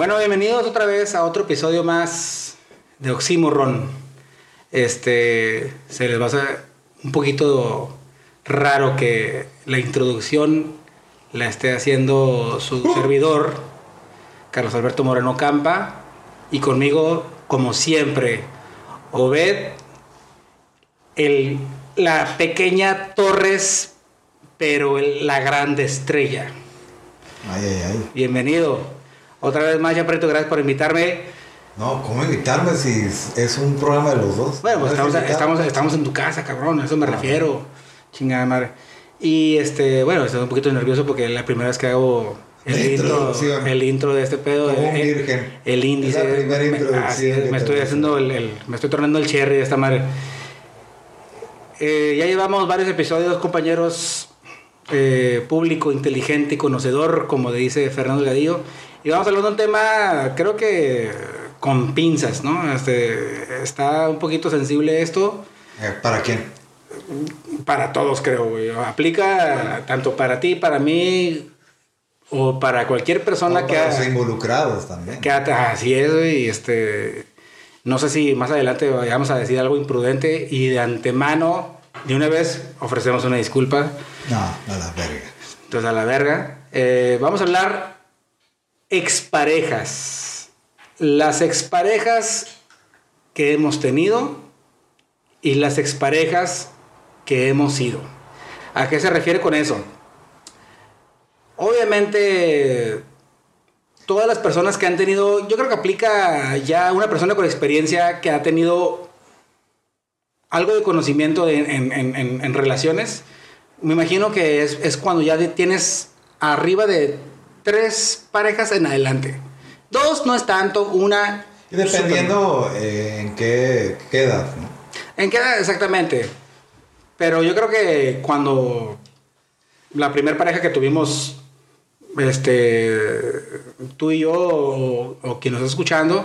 Bueno, bienvenidos otra vez a otro episodio más de Oxímoron. Este, se les va a hacer un poquito raro que la introducción la esté haciendo su servidor, Carlos Alberto Moreno Campa, y conmigo, como siempre, Obed, el, la pequeña Torres, pero el- la grande estrella. Ay, ay, ay. Bienvenido. Otra vez más, ya Preto, gracias por invitarme. No, ¿cómo invitarme si es- un programa de los dos? Bueno, pues ¿No estamos, estamos, estamos en tu casa, cabrón, a eso me Ah. refiero. Chingada madre. Y este, bueno, estoy un poquito nervioso porque es la primera vez que hago el intro, el intro de este pedo. Como un el, virgen. el índice. Es la primera me- introducción es, me estoy haciendo el, el- me estoy tornando el cherry de esta madre. Eh, ya llevamos varios episodios, compañeros, eh, público, inteligente y conocedor, como dice Fernando Delgadillo. Y vamos a hablar de un tema, creo que con pinzas, ¿no? Este, está un poquito sensible esto Eh, ¿Para quién? para todos, creo, güey. Aplica tanto para ti, para mí, o para cualquier persona que, para ha- los involucrados también. que así es, güey. y Este, no sé si más adelante vayamos a decir algo imprudente y de antemano, de una vez, ofrecemos una disculpa. No, a la verga. Entonces, a la verga. Eh, vamos a hablar exparejas. Las exparejas que hemos tenido y las exparejas que hemos sido. ¿A qué se refiere con eso? Obviamente, todas las personas que han tenido, yo creo que aplica ya una persona con experiencia que ha tenido algo de conocimiento en, en- en- en relaciones, me imagino que es, es cuando ya tienes arriba de tres parejas en adelante. Dos no es tanto, una... Y dependiendo eh, en qué, qué edad, ¿no? ¿En qué edad exactamente? Pero yo creo que cuando la primera pareja que tuvimos, este, tú y yo, o, o quien nos está escuchando,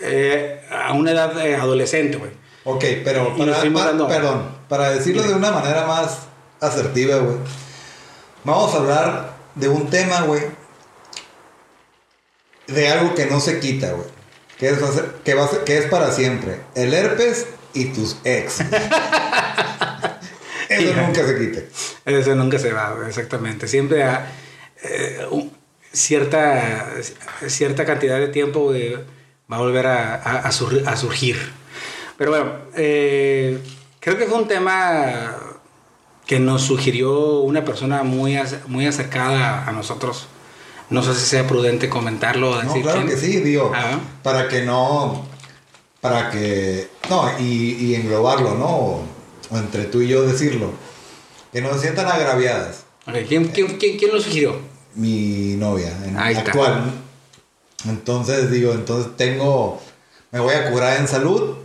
eh, a una edad eh, adolescente, güey. Ok, pero para, dando- perdón, para decirlo de una manera más asertiva, güey. Vamos a hablar de un tema, güey. De algo que no se quita, güey. Que es, que, va ser- que es para siempre. El herpes y tus ex. Eso nunca se quita. Eso nunca se va, güey, exactamente. Siempre a eh, un- cierta, cierta cantidad de tiempo güey, va a volver a, a- a sur- a surgir. Pero bueno, eh, creo que fue un tema que nos sugirió una persona muy, muy acercada a nosotros. No sé si sea prudente comentarlo o No, decir claro quién. que sí, digo. Para que no. Para que. No, y, y englobarlo, ¿no? O, o entre tú y yo decirlo. Que no se sientan agraviadas. Ok, ¿quién, quién, quién- quién lo sugirió? Mi novia, en- Ahí está. actual. Entonces, digo, entonces tengo. Me voy a curar en salud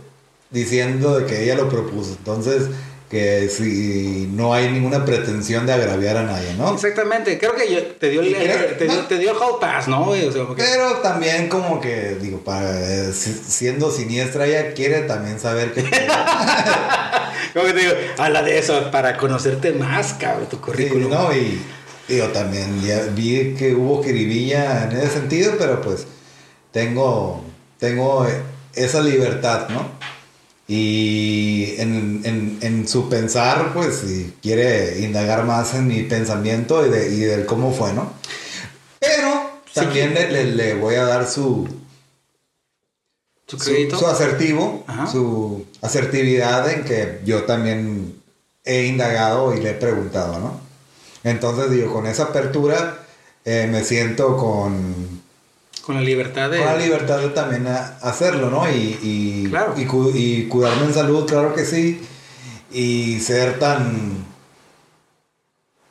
diciendo de que ella lo propuso. Entonces, que si no hay ninguna pretensión de agraviar a nadie, ¿no? Exactamente, creo que yo- te dio el, creo- te dio, no. te dio el hall pass, ¿no? güey? O sea, porque- Pero también como que, digo, para, si- siendo siniestra, ella quiere también saber que... ¿Cómo que te digo? Habla de eso para conocerte más, cabrón, tu Sí, currículum. ¿no? Y digo, también ya vi que hubo jiribilla en ese sentido, pero pues tengo, tengo esa libertad, ¿no? Y en, en- en su pensar, pues, si quiere indagar más en mi pensamiento y de, y del cómo fue, ¿no? Pero Sí, también le, le- le voy a dar su, ¿Tu su, crédito? su asertivo, Ajá. su asertividad en que yo también he indagado y le he preguntado, ¿no? Entonces digo, con esa apertura eh, me siento con, Con la libertad de... con la libertad de también hacerlo, ¿no? Y, y, Claro. y, cu- y cuidarme en salud, claro que sí. Y ser tan,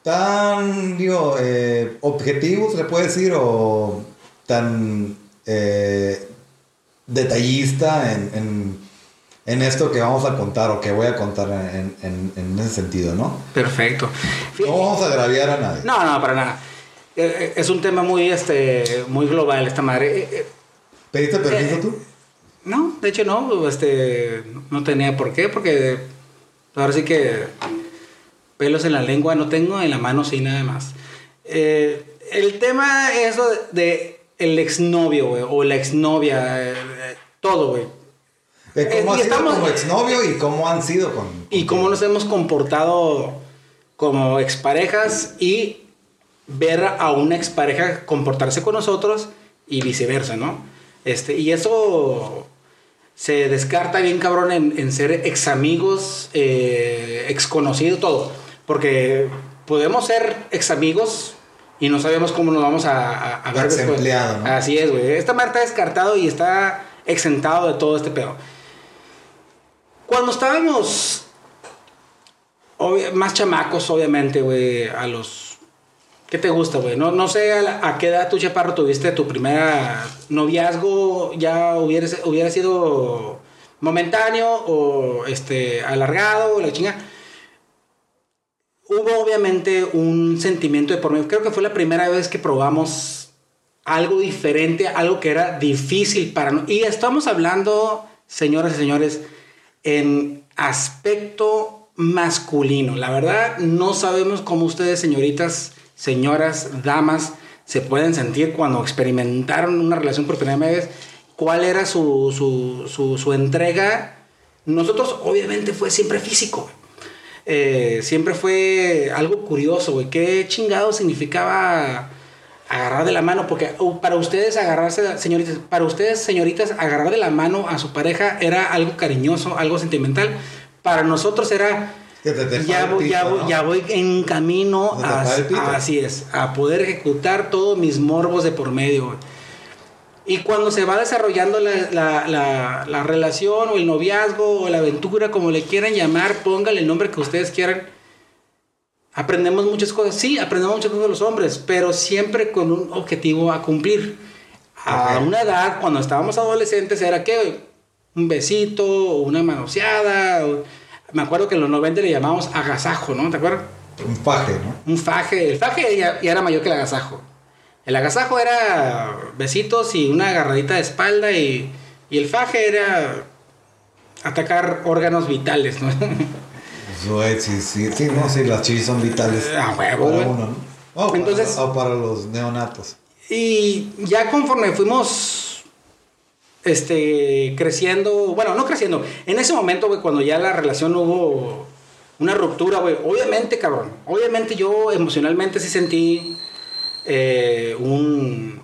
tan, digo, eh, objetivo, se le puede decir, o tan eh, detallista en, en, en esto que vamos a contar o que voy a contar en, en- en ese sentido, ¿no? Perfecto. No vamos a agraviar a nadie. No, no, para nada. Eh, Es un tema muy, este, muy global esta madre. Eh, eh, ¿Pediste permiso Eh, tú? No, de hecho no, este, no tenía por qué, porque ahora sí que pelos en la lengua no tengo, en la mano sí nada más. Eh, el tema es lo de el exnovio, güey, o la exnovia, eh, todo, güey. ¿Cómo Eh, ha y sido estamos- como exnovio y cómo han sido con... Y cómo nos hemos comportado como exparejas y ver a una expareja comportarse con nosotros y viceversa, ¿no? Este, y eso se descarta bien cabrón en, en ser ex amigos, eh, ex conocidos, todo. Porque podemos ser ex amigos y no sabemos cómo nos vamos a, a, a ver Ex después. empleado, ¿no? Así es, güey. Esta marca está descartado y está exentado de todo este pedo. Cuando estábamos más chamacos, obviamente, güey, a los... ¿Qué te gusta, güey? No, no sé a, qué edad tú, Chaparro, tuviste tu primera noviazgo, ya hubiera, hubiera sido momentáneo o este, alargado, o la chinga. Hubo obviamente un sentimiento de por medio. Creo que fue la primera vez que probamos algo diferente, algo que era difícil para nosotros. Y estamos hablando, señoras y señores, en aspecto masculino. La verdad, no sabemos cómo ustedes, señoritas, señoras, damas, se pueden sentir cuando experimentaron una relación por primera vez. ¿Cuál era su, su, su, entrega? Nosotros, obviamente, fue siempre físico. Eh, siempre fue algo curioso, güey. ¿Qué chingado significaba agarrar de la mano? Porque uh, para ustedes agarrarse, señoritas, para ustedes, señoritas, agarrar de la mano a su pareja era algo cariñoso, algo sentimental. Para nosotros era Que te ya voy, ya, voy, ¿no? ya voy en camino a, pito. así es, a poder ejecutar todos mis morbos de por medio. güey. Y cuando se va desarrollando la, la- la- la relación o el noviazgo o la aventura, como le quieran llamar, póngale el nombre que ustedes quieran, aprendemos muchas cosas. Sí, aprendemos muchas cosas de los hombres, pero siempre con un objetivo a cumplir. A una edad, cuando estábamos adolescentes, era que un besito, una manoseada. o- Me acuerdo que en los 90 le llamábamos agasajo, ¿no? ¿Te acuerdas? Un faje, ¿no? Un faje. El faje ya, ya era mayor que el agasajo. El agasajo era besitos y una agarradita de espalda y, y el faje era atacar órganos vitales, ¿no? Pues, sí, sí, sí, no, sí, las chivis son vitales. A huevo, para uno, ¿no? O para- Entonces- o para los neonatos. Y ya conforme fuimos este, creciendo, bueno, no creciendo, en ese momento, güey, cuando ya la relación hubo una ruptura, güey, obviamente, cabrón, obviamente yo emocionalmente sí sentí eh, un...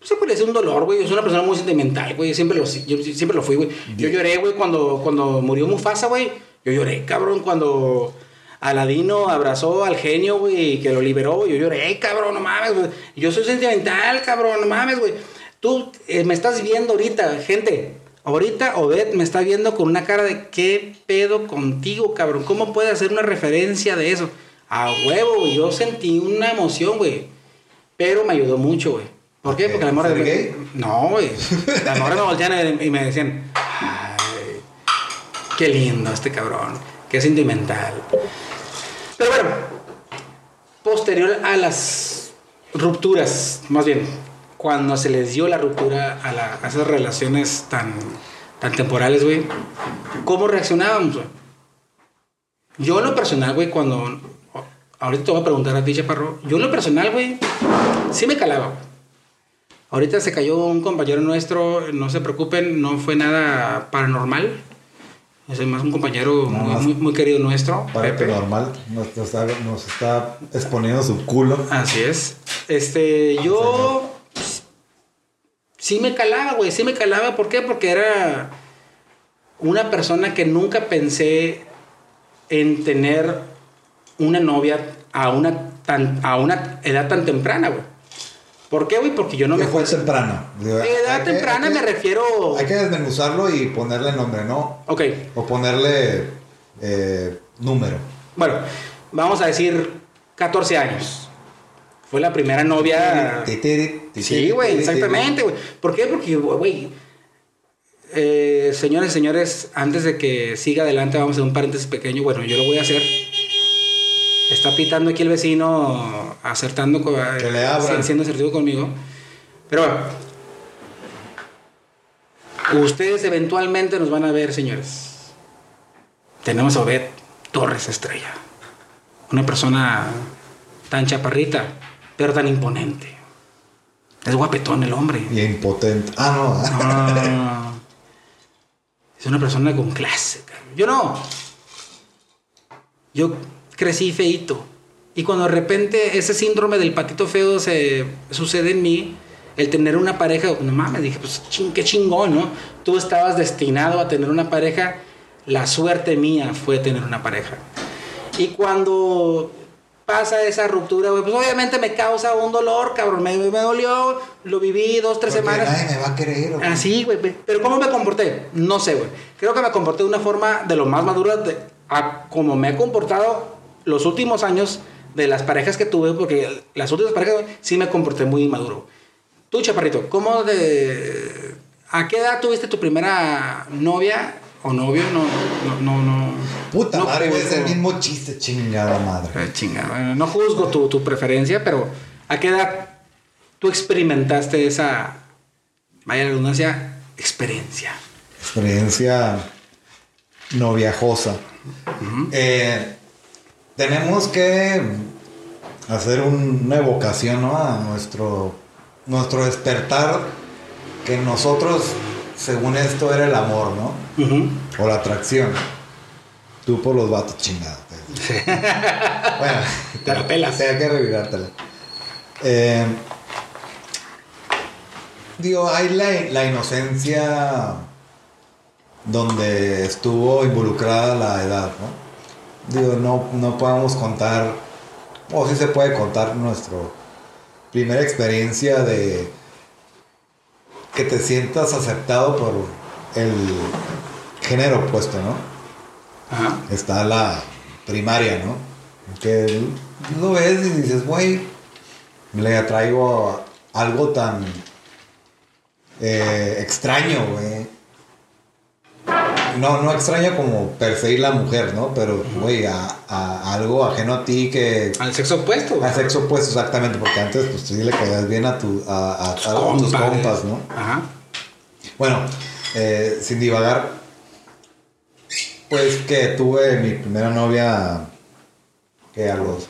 Se puede decir un dolor, güey. Yo soy una persona muy sentimental, güey. Yo siempre lo, yo siempre lo fui, güey. Yo lloré, güey, cuando, cuando murió Mufasa, güey. Yo lloré, cabrón, cuando Aladino abrazó al genio, güey, que lo liberó, güey. Yo lloré, cabrón, no mames, güey. Yo soy sentimental, cabrón, no mames, güey. Tú eh, me estás viendo ahorita, gente. Ahorita Obed me está viendo con una cara de qué pedo contigo, cabrón. ¿Cómo puede hacer una referencia de eso? A huevo, güey. Yo sentí una emoción, güey. Pero me ayudó mucho, güey. ¿Por qué? Ok, Porque la morra... ¿ser gay? No, güey. La morra me voltean y me decían... Ay, qué lindo este cabrón. Qué sentimental. Pero bueno. Posterior a las rupturas, más bien, cuando se les dio la ruptura a, la- a esas relaciones tan, tan temporales, güey, ¿cómo reaccionábamos, güey? Yo en lo personal, güey, cuando... Ahorita te voy a preguntar a ti, Chaparro. Yo en lo personal, güey, sí me calaba, güey. Ahorita se cayó un compañero nuestro, no se preocupen, no fue nada paranormal. Es más un compañero muy, muy, muy querido nuestro, Para que Pepe. normal nos, nos está, nos está exponiendo su culo. Así es. Este, yo sí me calaba, güey, sí me calaba. ¿Por qué? Porque era una persona que nunca pensé en tener una novia a una, tan, a una edad tan temprana, güey. ¿Por qué, güey? Porque yo no me fue temprano. Edad que- temprana que- me refiero... Hay que desmenuzarlo y ponerle nombre, ¿no? Ok, O ponerle eh, número. bueno, vamos a decir 14 años. Fue la primera novia... Sí, güey, exactamente, güey. ¿Por qué? Porque, güey, eh, señores, señores, antes de que siga adelante, vamos a hacer un paréntesis pequeño. Bueno, yo lo voy a hacer. Está pitando aquí el vecino, acertando, co- Que le abran. siendo asertivo conmigo. Pero bueno, ustedes eventualmente nos van a ver, señores. Tenemos a Obed Torres Estrella. Una persona tan chaparrita, pero tan imponente. Es guapetón el hombre. Y impotente. Ah, no. Ah. es una persona con clase. Yo no. Yo crecí feito. Y cuando de repente ese síndrome del patito feo se sucede en mí, el tener una pareja, no mames, dije, pues ching, qué chingón, ¿no? Tú estabas destinado a tener una pareja, la suerte mía fue tener una pareja. Y cuando pasa esa ruptura, güey, pues obviamente me causa un dolor, cabrón, me, me dolió, lo viví dos, tres Porque semanas. nadie me va a querer. ¿o qué? Así, güey. güey. Pero ¿cómo me comporté? No sé, güey. Creo que me comporté de una forma de lo más madura de, a como me he comportado los últimos años de las parejas que tuve, porque las últimas parejas güey, sí me comporté muy maduro. Tú, chaparrito, ¿cómo de... ¿A qué edad tuviste tu primera novia o novio? No, no, no, no. Puta no madre, es el mismo chiste, chingada madre. Eh, chinga, bueno, no juzgo tu, tu preferencia, pero ¿a qué edad tú experimentaste esa, vaya la redundancia, experiencia? Experiencia no viajosa. Eh, tenemos que hacer un- una evocación ¿no? a nuestro, nuestro despertar, que nosotros, según esto, era el amor, ¿no? O la atracción. Tú por los vatos chingados. bueno, Te la pelas. Tengo que revirártela. Eh, digo, hay la, la inocencia donde estuvo involucrada la edad, ¿no? Digo, no, no podemos contar, o sí se puede contar nuestra primera experiencia de que te sientas aceptado por el género opuesto, ¿no? Ajá. está la primaria, ¿no? Que lo ves y dices, güey, le atraigo algo tan eh, extraño, güey. No, no extraño como perseguir la mujer, ¿no? Pero, güey, a, a algo ajeno a ti que... Al sexo opuesto. A sexo opuesto, exactamente, porque antes pues sí le caías bien a, tu, a, a- tus Compas. compas, ¿no? Ajá. Bueno, eh, sin divagar, pues que tuve mi primera novia que a los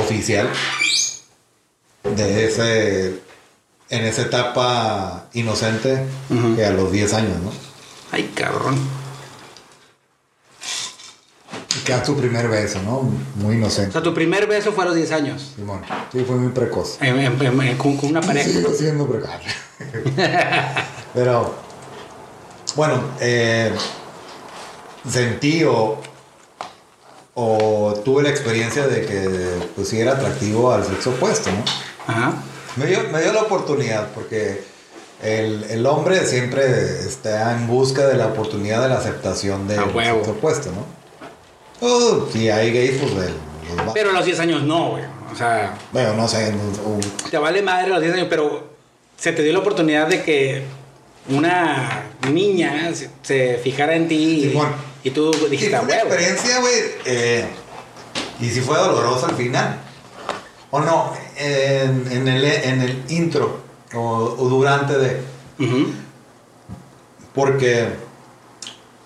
oficial de ese en esa etapa inocente que a los 10 años, ¿no? Ay, cabrón. Que a su primer beso, ¿no? Muy O inocente. sea, tu primer beso fue a los 10 años. Simón. Sí, fue muy precoz. Con una pareja. Sigo siendo precoz. Pero, bueno, eh, sentí o, o tuve la experiencia de que pues sí era atractivo al sexo opuesto, ¿no? Ajá. Me dio, me dio la oportunidad porque el, el hombre siempre está en busca de la oportunidad de la aceptación huevo. sexo opuesto, ¿no? Oh, si hay gays, pues los Pero a los 10 años no, güey. O sea, Bueno, no sé, te vale madre a los 10 años, pero se te dio la oportunidad de que una niña se, se fijara en ti y, Simón. y tú Sí, dijiste, fue "A una huevo". experiencia, güey. eh, y si fue doloroso al final. O no, en, en el, en el intro o, o durante de. Porque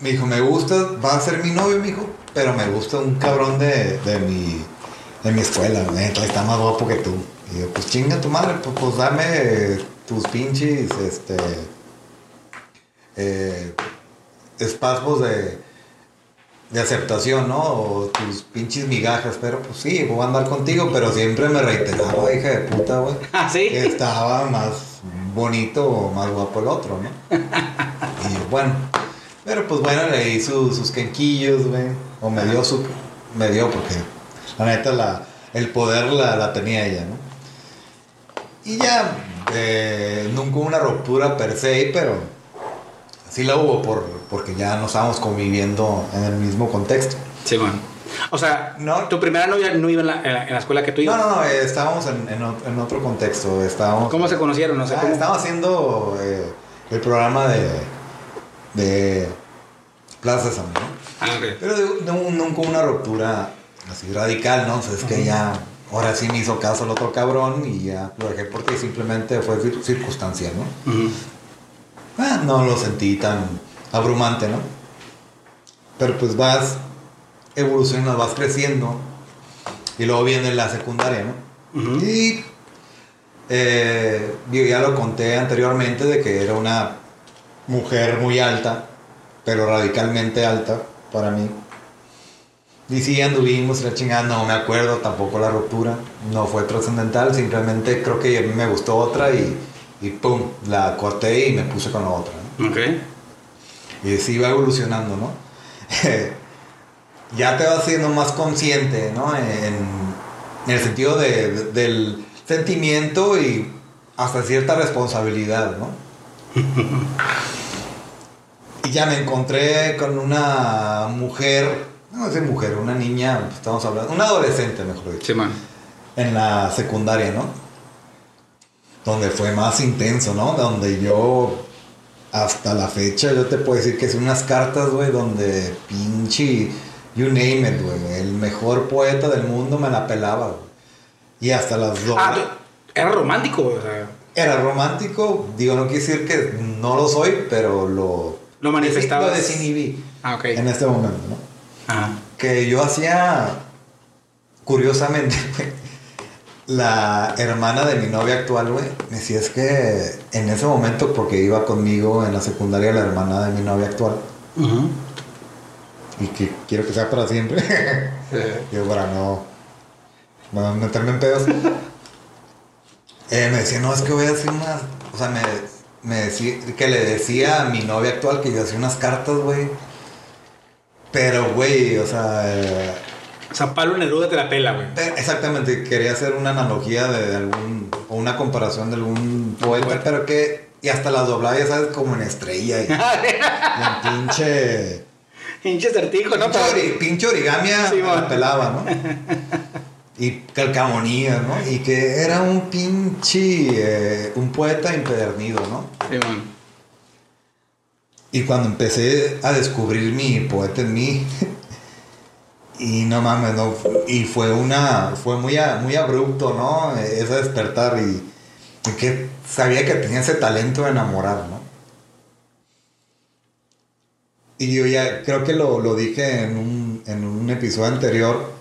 me dijo, me gusta, va a ser mi novio, me dijo, pero me gusta un cabrón de, de mi, de mi escuela, neta, está más guapo que tú. Y yo, pues chinga tu madre, pues, pues dame tus pinches, este, eh, espasmos de, de aceptación, ¿no? O tus pinches migajas, pero pues sí, voy a andar contigo, pero siempre me reiteraba, hija de puta, güey. Ah, sí. que estaba más bonito o más guapo el otro, ¿no? y bueno, pero pues bueno, le di su- sus quenquillos, güey. O me dio su. Me dio porque la neta la, el poder la, la tenía ella, ¿no? Y ya, eh, nunca una ruptura per se, pero sí la hubo por, porque ya no estábamos conviviendo en el mismo contexto. Sí, bueno. O sea, No. tu primera novia no iba en la, en la- en la escuela que tú No, ibas. no, no, eh, estábamos en, en ot- en otro contexto. Estábamos, ¿Cómo se conocieron? No sé Ah, cómo. Estaba haciendo eh, el programa de, de Plaza San, ¿no? Ah, ok. Pero de- de- nunca una ruptura así radical, ¿no? O sea, es que ya, ahora sí me hizo caso el otro cabrón y ya lo dejé porque simplemente fue cir- circunstancial, ¿no? Ujú. Ah, no lo sentí tan abrumante, ¿no? Pero pues vas evolucionando, vas creciendo y luego viene la secundaria, ¿no? Y Eh, yo ya lo conté anteriormente de que era una mujer muy alta, pero radicalmente alta para mí. Y sí, anduvimos, la chingada, no me acuerdo tampoco la ruptura, no fue trascendental, simplemente creo que a mí me gustó otra y, y pum, la corté y me puse con la otra. ¿no? Ok. Y sí va evolucionando, ¿no? ya te vas siendo más consciente, ¿no? En, en el sentido de- de- del sentimiento y hasta cierta responsabilidad, ¿no? y ya me encontré con una mujer, no sé mujer, una niña, estamos hablando, una adolescente, mejor dicho Sí, man. en la secundaria, ¿no? Donde fue más intenso, ¿no? Donde yo, hasta la fecha, yo te puedo decir que son unas cartas, güey, donde pinche, you name it, güey. El mejor poeta del mundo me la pelaba, güey. Y hasta las dos. Ah, era romántico, o sea, Era romántico, digo, no quiere decir que no lo soy, pero lo... Lo manifestabas. Lo desinhibí Ah, ok. en este momento, ¿no? Ajá. que yo hacía, curiosamente, güey, la hermana de mi novia actual, güey, me decía, es que en ese momento, porque iba conmigo en la secundaria la hermana de mi novia actual, y que quiero que sea para siempre, yo para no, no meterme en pedos, eh, me decía, no, es que voy a hacer unas, o sea, me, me decía, que le decía a mi novia actual que yo hacía unas cartas, güey, pero, güey, o sea... eh, O sea, Pablo Neruda te la pela, güey. Eh, Exactamente, quería hacer una analogía de, algún, o una comparación de algún poeta, pero que, y hasta las doblaba, ya sabes, como en estrella y, y en pinche, Hinche certijo, ¿no? pinche, ori- pinche origamia Sí, la pelaba, ¿no? Y calcamonía, ¿no? Y que era un pinche, eh, un poeta empedernido, ¿no? Sí, man. Y cuando empecé a descubrir mi poeta en mí, y no mames, no, y fue una, fue muy, a- muy abrupto, ¿no? Ese despertar y, y que sabía que tenía ese talento de enamorar, ¿no? Y yo ya creo que lo, lo dije en un, en un episodio anterior,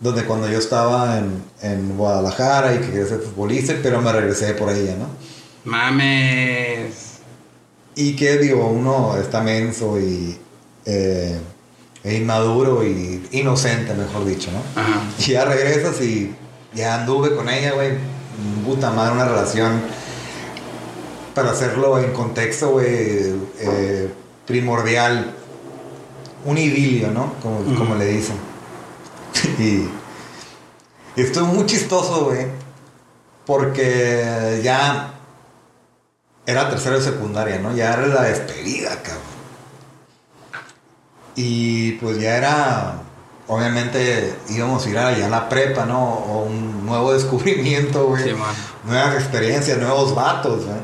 donde cuando yo estaba en, en Guadalajara y que quería ser futbolista, pero me regresé por ella, ¿no? Mames. Y que digo, uno está menso y eh, e inmaduro y inocente, mejor dicho, ¿no? Ajá. Y ya regresas y ya anduve con ella, güey. Puta madre, una relación. Para hacerlo en contexto, güey, eh, primordial. Un idilio, ¿no? Como, como le dicen. y, y estuvo muy chistoso, güey. Porque ya era tercero de secundaria, ¿no? Ya era la despedida, cabrón. Y pues ya era, obviamente íbamos a ir allá a la prepa, ¿no? O un nuevo descubrimiento, güey. Sí. Nuevas experiencias, nuevos vatos, güey.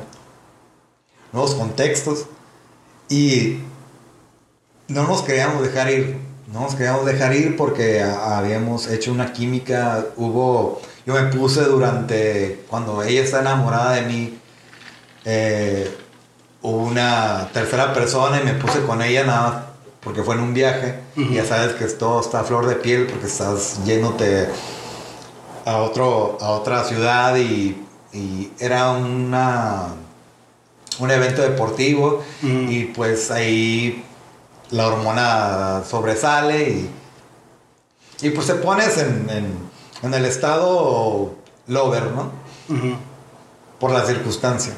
Nuevos contextos. Y no nos queríamos dejar ir. No nos queríamos dejar ir porque habíamos hecho una química. Hubo. Yo me puse durante. Cuando ella está enamorada de mí. eh, hubo una tercera persona y me puse con ella nada más porque fue en un viaje. Y ya sabes que todo está a flor de piel porque estás yéndote a, otro, a otra ciudad y, y era una, un evento deportivo y pues ahí la hormona sobresale y, y pues te pones en, en, en el estado lover, ¿no? Por la circunstancia.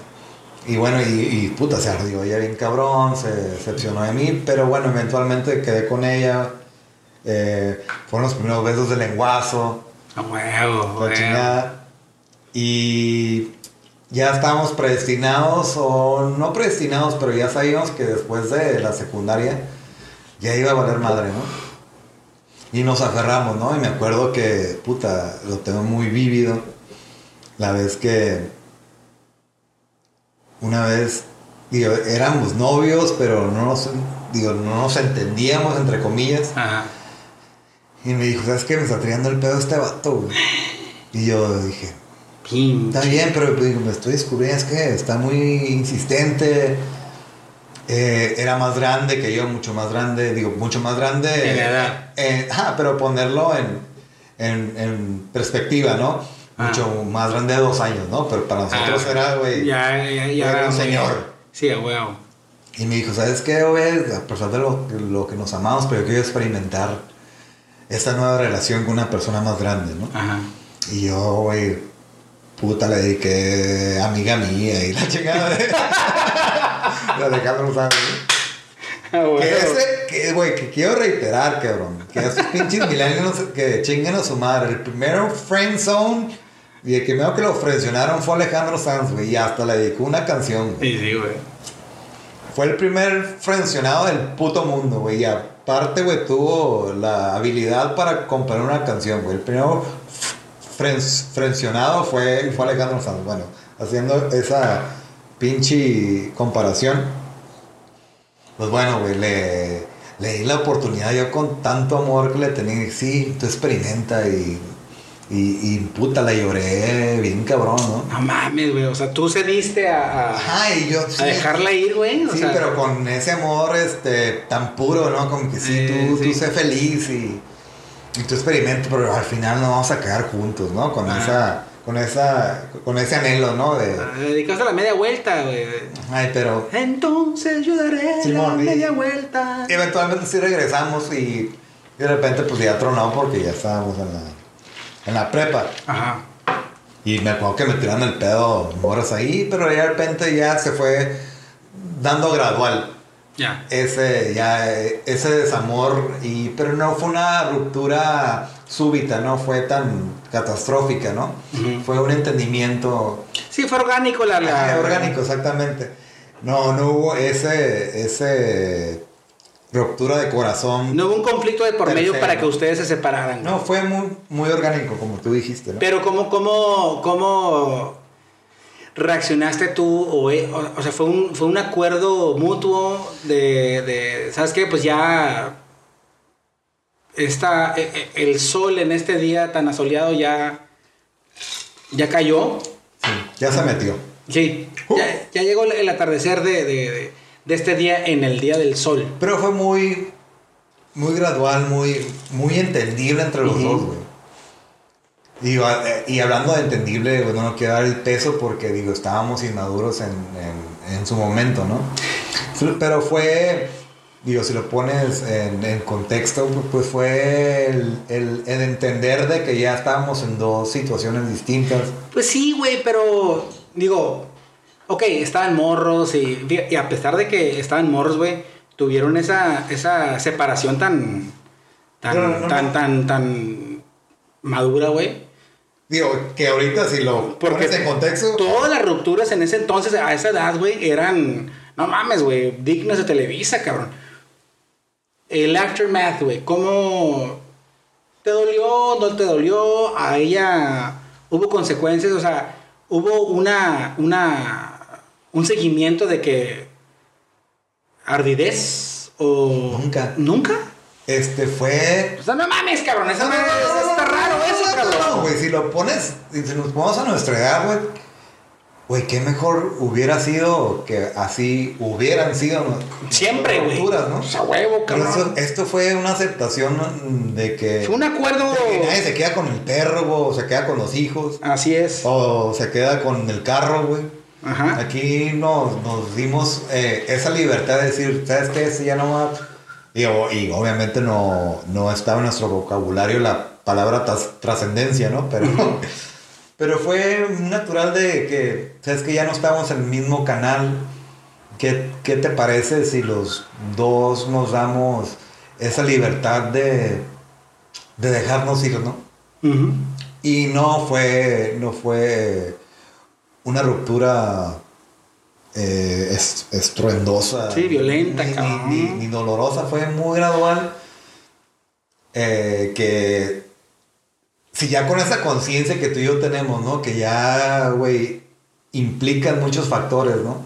Y bueno, y, y puta, se ardió ella bien cabrón, se decepcionó de mí, pero bueno, eventualmente quedé con ella. eh, fueron los primeros besos de lenguazo. A huevo, La chingada. Y ya estábamos predestinados, o no predestinados, pero ya sabíamos que después de la secundaria ya iba a valer madre, ¿no? Y nos aferramos, ¿no? Y me acuerdo que, puta, lo tengo muy vívido. La vez que una vez, digo, éramos novios, pero no nos, digo, no nos entendíamos, entre comillas. Ajá. Y me dijo, ¿sabes qué? Me está tirando el pedo este vato, güey. Y yo dije, Pinche. está bien, pero digo, me estoy descubriendo, es que está muy insistente. Eh, era más grande que yo, mucho más grande, digo, mucho más grande. En edad. Eh, pero ponerlo en, en, en perspectiva, ¿no? Ah. Mucho más grande de dos años, ¿no? Pero para nosotros Ah, era, güey. Ya, ya, ya. era un señor. Sí, a huevo. Y me dijo, ¿sabes qué, güey? A pesar de lo, lo que nos amamos, pero yo quiero experimentar esta nueva relación con una persona más grande, ¿no? Ajá. Y yo, güey, puta, le dediqué amiga mía y la chingada de... de Alejandro Sanz, ¿no? A huevo. Que ese, que, güey, que quiero reiterar, cabrón. Que esos pinches milenios que chinguen a su madre. El primero friend zone y el primero que lo frencionaron fue Alejandro Sanz, güey. Y hasta le dedicó una canción, güey. Sí, sí, güey. Fue el primer frencionado del puto mundo, güey. Y aparte, güey, tuvo la habilidad para componer una canción, güey. El primero fren- frencionado fue, fue Alejandro Sanz. Bueno, haciendo esa pinche comparación. Pues bueno, güey, le, le di la oportunidad yo con tanto amor que le tenía. Sí, tú experimenta y, y, y puta, la lloré bien cabrón, ¿no? No mames, güey. O sea, tú cediste a, a, Ajá, y yo... a sí, dejarla ir, güey. Sí, sea, pero con ese amor este, tan puro, ¿no? Como que sí, Eh, tú, sí. tú sé feliz y, y tú experimenta, pero al final nos vamos a quedar juntos, ¿no? Con Ah. esa, con esa, con ese anhelo, ¿no? De, Le dedicaste la media vuelta, güey. ay, pero Entonces yo daré Simón, la y- media vuelta. eventualmente sí regresamos y de repente pues ya tronó porque ya estábamos en la, en la prepa. Ajá. Y me acuerdo que me tiraron el pedo moras ahí, pero ya de repente ya se fue dando gradual. Ya. ese ya ese desamor y pero no fue una ruptura súbita no fue tan catastrófica no fue un entendimiento Sí, fue orgánico la. la ah, orgánico exactamente no no hubo ese ese ruptura de corazón No hubo un conflicto de por medio para que ustedes se separaran. no fue muy muy orgánico como tú dijiste ¿no? Pero ¿cómo, cómo, cómo reaccionaste tú? O, eh, o- o sea, fue un, fue un acuerdo mutuo de, de, ¿sabes qué? Pues ya está eh, eh, el sol en este día tan asoleado ya, ya cayó. Sí, ya se metió Sí, ya, ya llegó el, el atardecer de, de- de- de este día en el día del sol. pero fue muy muy gradual muy muy entendible entre los dos güey Y, eh, y hablando de entendible, bueno, no quiero dar el peso porque, digo, estábamos inmaduros en, en- en su momento, ¿no? Pero fue, digo, si lo pones en, en contexto, pues fue el, el- el entender de que ya estábamos en dos situaciones distintas. Pues sí, güey, pero digo, ok, estaban morros y, y a pesar de que estaban morros, güey, tuvieron esa, esa separación tan, tan, No, no, no, tan, no. tan, tan madura, güey. Digo, que ahorita si lo Porque pones en contexto... todas las rupturas en ese entonces, a esa edad, güey, eran, no mames, güey, dignas de Televisa, cabrón. El aftermath, güey, ¿cómo te dolió? ¿No te dolió? A ella hubo consecuencias, o sea, hubo una, una, un seguimiento de que ardidez o Nunca. nunca. Este fue... O sea, no mames, cabrón, esa madre- está raro eso, No, cabrón. güey, si lo pones, si nos ponemos a nuestra edad, güey, güey, qué mejor hubiera sido que así hubieran sido Siempre, güey. ¿no? O sea, huevo, Pero cabrón. esto, esto fue una aceptación de que, Fue un acuerdo. de que nadie se queda con el perro, güey, o se queda con los hijos, Así es. o se queda con el carro, güey. Ajá. Aquí nos, nos dimos eh, esa libertad de decir, ¿sabes qué? Ese ya no va. Y, obviamente no, no estaba en nuestro vocabulario la palabra tras- trascendencia, ¿no? Pero, pero fue natural de que, ¿sabes que Ya no estábamos en el mismo canal. ¿Qué, qué te parece si los dos nos damos esa libertad de, de dejarnos ir, ¿no? Y no fue, no fue una ruptura eh, es- estruendosa. Sí, violenta, ni, ni- cabrón. ni- ni dolorosa, fue muy gradual. eh, que si ya con esa conciencia que tú y yo tenemos, ¿no? Que ya, güey, implican muchos factores, ¿no?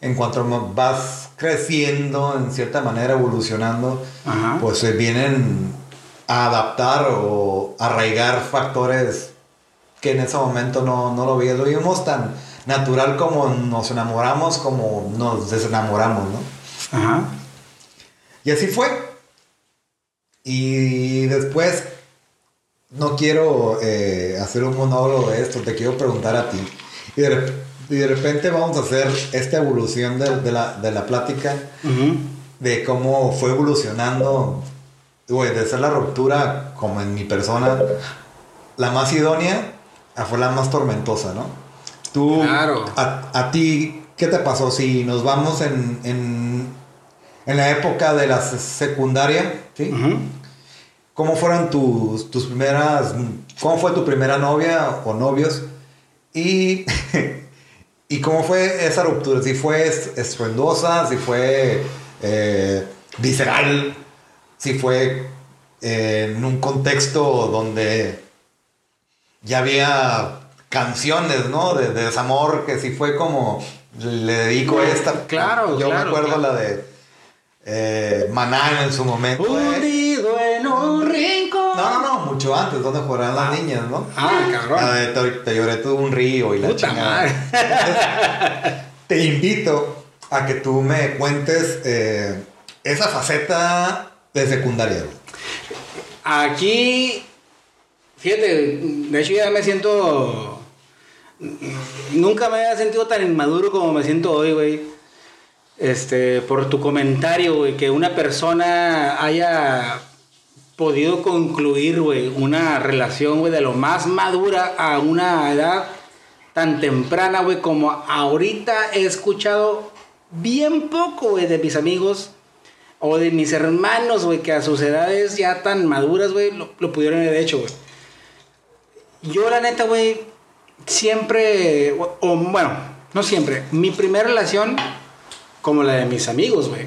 En cuanto vas creciendo, en cierta manera, evolucionando, Ajá. pues se vienen a adaptar o arraigar factores que en ese momento no, no lo vi- lo vimos tan natural como nos enamoramos, como nos desenamoramos, ¿no? Ajá. Y así fue. Y después, no quiero eh, hacer un monólogo de esto, te quiero preguntar a ti. Y de, rep- y de repente vamos a hacer esta evolución de, de la, de la plática, de cómo fue evolucionando, güey, de ser la ruptura, como en mi persona, la más idónea, fue la más tormentosa, ¿no? Tú, Claro. a, a ti, ¿qué te pasó? Si nos vamos en, en, en la época de la se- secundaria, ¿sí? ¿Cómo fueron tus, tus primeras, cómo fue tu primera novia o novios? Y, y cómo fue esa ruptura, si fue es- estruendosa, si fue eh, visceral, si fue eh, en un contexto donde ya había canciones, ¿no? De, de desamor, que si fue como, le dedico esta. Claro, Yo claro, me acuerdo claro. la de eh, Maná en su momento. Hundido en un rincón. No, no, no, mucho antes, donde jugaban las niñas, ¿no? Ah, cabrón. La de te, te lloré todo un río y la Puta chingada. Te invito a que tú me cuentes eh, esa faceta de secundaria. Aquí, fíjate, de hecho ya me siento. Nunca me había sentido tan inmaduro como me siento hoy, güey. Este, por tu comentario, güey, que una persona haya podido concluir, güey, una relación, güey, de lo más madura a una edad tan temprana, güey, como ahorita he escuchado bien poco, güey, de mis amigos o de mis hermanos, güey, que a sus edades ya tan maduras, güey, lo, lo pudieron haber hecho, güey. Yo, la neta, güey, siempre, o, o, bueno, no siempre, mi primera relación, como la de mis amigos, güey,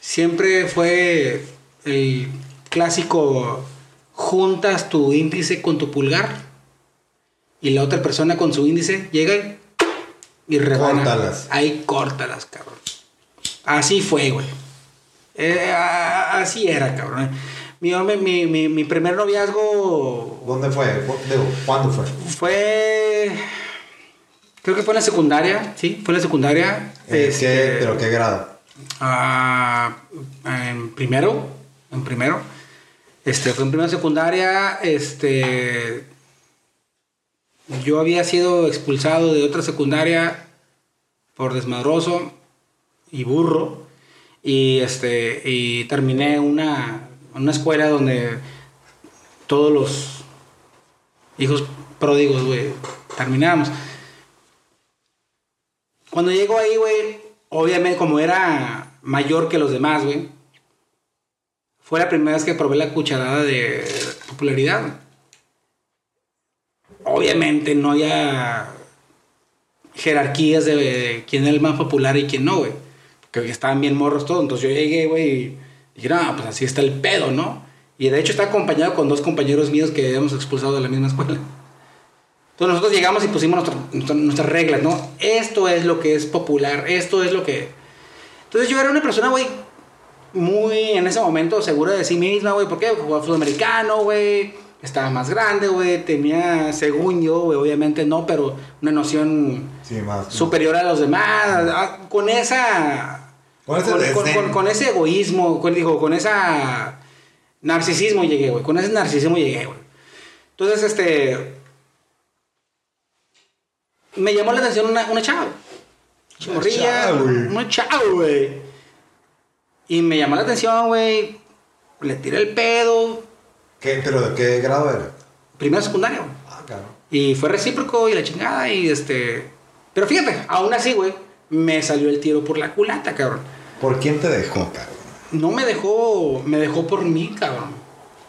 siempre fue el clásico, juntas tu índice con tu pulgar y la otra persona con su índice llega y, y rebana. Córtalas. Ahí córtalas, cabrón. Así fue, güey. Eh, así era, cabrón. Mi, hombre- mi, mi, mi primer noviazgo ¿Dónde fue? Digo, ¿Cuándo fue? fue. Creo que fue en la secundaria, sí, fue en la secundaria. Eh, Este, ¿qué- ¿Pero qué grado? ah, en primero, en primero. Este, fue en primera secundaria. Este. Yo había sido expulsado de otra secundaria por desmadroso y burro. Y este. Y terminé una, una escuela donde todos los hijos pródigos, güey, terminamos. Cuando llegó ahí, güey, obviamente como era mayor que los demás, güey, fue la primera vez que probé la cucharada de popularidad. Obviamente no había jerarquías de, de quién era el más popular y quién no, güey. Porque estaban bien morros todos. Entonces yo llegué, güey, y dije, no, pues así está el pedo, ¿no? Y de hecho está acompañado con dos compañeros míos que hemos expulsado de la misma escuela. Entonces nosotros llegamos y pusimos nuestra- nuestra- nuestras reglas, ¿no? Esto es lo que es popular, esto es lo que... Entonces yo era una persona, güey, muy en ese momento segura de sí misma, güey. Porque jugaba fútbol americano, güey. Estaba más grande, güey. Tenía, según yo, güey, obviamente no, pero una noción Sí, más. superior a los demás. ah, Con esa... Con ese con, con- con ese egoísmo, con, digo, con esa narcisismo llegué, güey. Con ese narcisismo llegué, güey. Entonces, este... Me llamó la atención una, una chava. Chimorrilla. Una chava, güey. Y me llamó la atención, güey. Le tiré el pedo. ¿Qué, ¿Pero de qué grado era? Primero secundaria, güey. Ah, cabrón. Y fue recíproco y la chingada y este... Pero fíjate, aún así, güey, me salió el tiro por la culata, cabrón. ¿Por quién te dejó, cabrón? No me dejó, me dejó por mí, cabrón.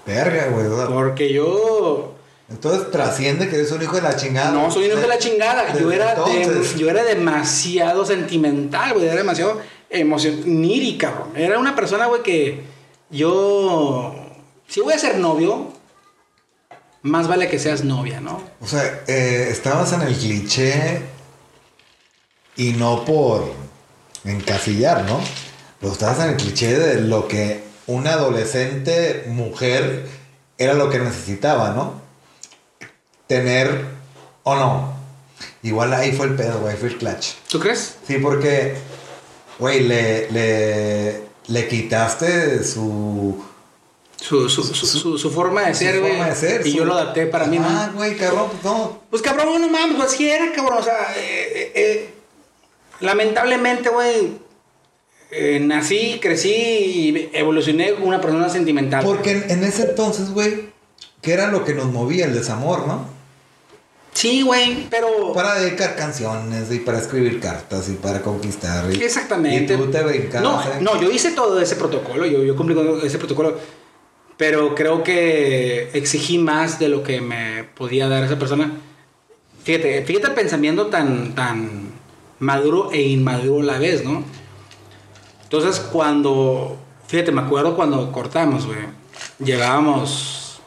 Verga, güey. o sea, Porque yo Entonces trasciende que eres un hijo de la chingada. no soy un hijo de la chingada. Yo era, de- yo era demasiado sentimental, güey. Era demasiado emoción, niri, cabrón. Era una persona, güey, que yo... Si voy a ser novio, más vale que seas novia, ¿no? O sea, eh, estabas en el cliché y no por encasillar, ¿no? Pero estabas en el cliché de lo que una adolescente mujer era lo que necesitaba, ¿no? Tener o no. Igual ahí fue el pedo, güey, fue el clutch. ¿Tú crees? Sí, porque, güey, le, le, le quitaste su Su, su, su, su, forma de ser, güey. forma de ser, Y yo lo adapté para mí, Ah, güey, cabrón, pues no. Pues cabrón, no mames, pues así era, cabrón. O sea, eh, eh, eh, lamentablemente, güey, eh, nací, crecí y evolucioné como una persona sentimental. Porque en, en ese entonces, güey, que era lo que nos movía, el desamor, ¿no? Sí, güey, pero... Para dedicar canciones y para escribir cartas y para conquistar. Y, Exactamente. Y tú te brincabas. No, ¿eh? no, yo hice todo ese protocolo, yo, yo cumplí con ese protocolo, pero creo que exigí más de lo que me podía dar esa persona. Fíjate, fíjate el pensamiento tan, tan maduro e inmaduro a la vez, ¿no? Entonces, cuando, fíjate, me acuerdo cuando cortamos, güey, llevábamos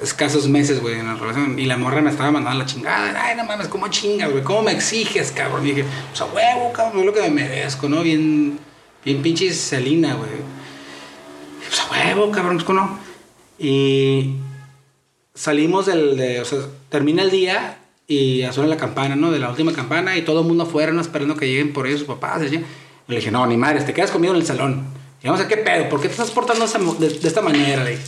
escasos meses, güey, en la relación, y la morra me estaba mandando la chingada, ay, no mames, ¿cómo chingas, güey? ¿Cómo me exiges, cabrón? Y dije, pues a huevo, cabrón, es lo que me merezco, ¿no? Bien, bien pinche Selina, güey. Pues a huevo, cabrón, ¿cómo no? Y salimos del, de, o sea, termina el día y suena la campana, ¿no? De la última campana y todo el mundo afuera, ¿no? Esperando que lleguen por ellos sus papás. Y le dije, no, ni madres, te quedas conmigo en el salón. Y vamos a qué pedo, ¿por qué te estás portando de, esta manera? Le dije.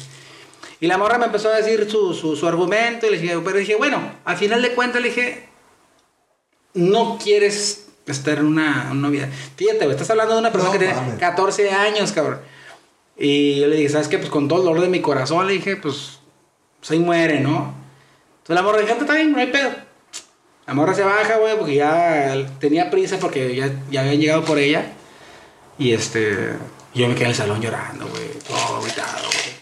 Y la morra me empezó a decir su, su, su argumento y le dije, pero dije, bueno, al final de cuentas le dije, no quieres estar en una, una novia. Fíjate, güey, estás hablando de una persona No que tiene mames. 14 años, cabrón. Y yo le dije, ¿sabes qué? Pues con todo el dolor de mi corazón le dije, pues, pues ahí muere, ¿no? Entonces la morra dije, está bien, no hay pedo. La morra se baja, güey, porque ya tenía prisa porque ya, ya habían llegado por ella. Y este, yo me quedé en el salón llorando, güey, todo agüitado, güey.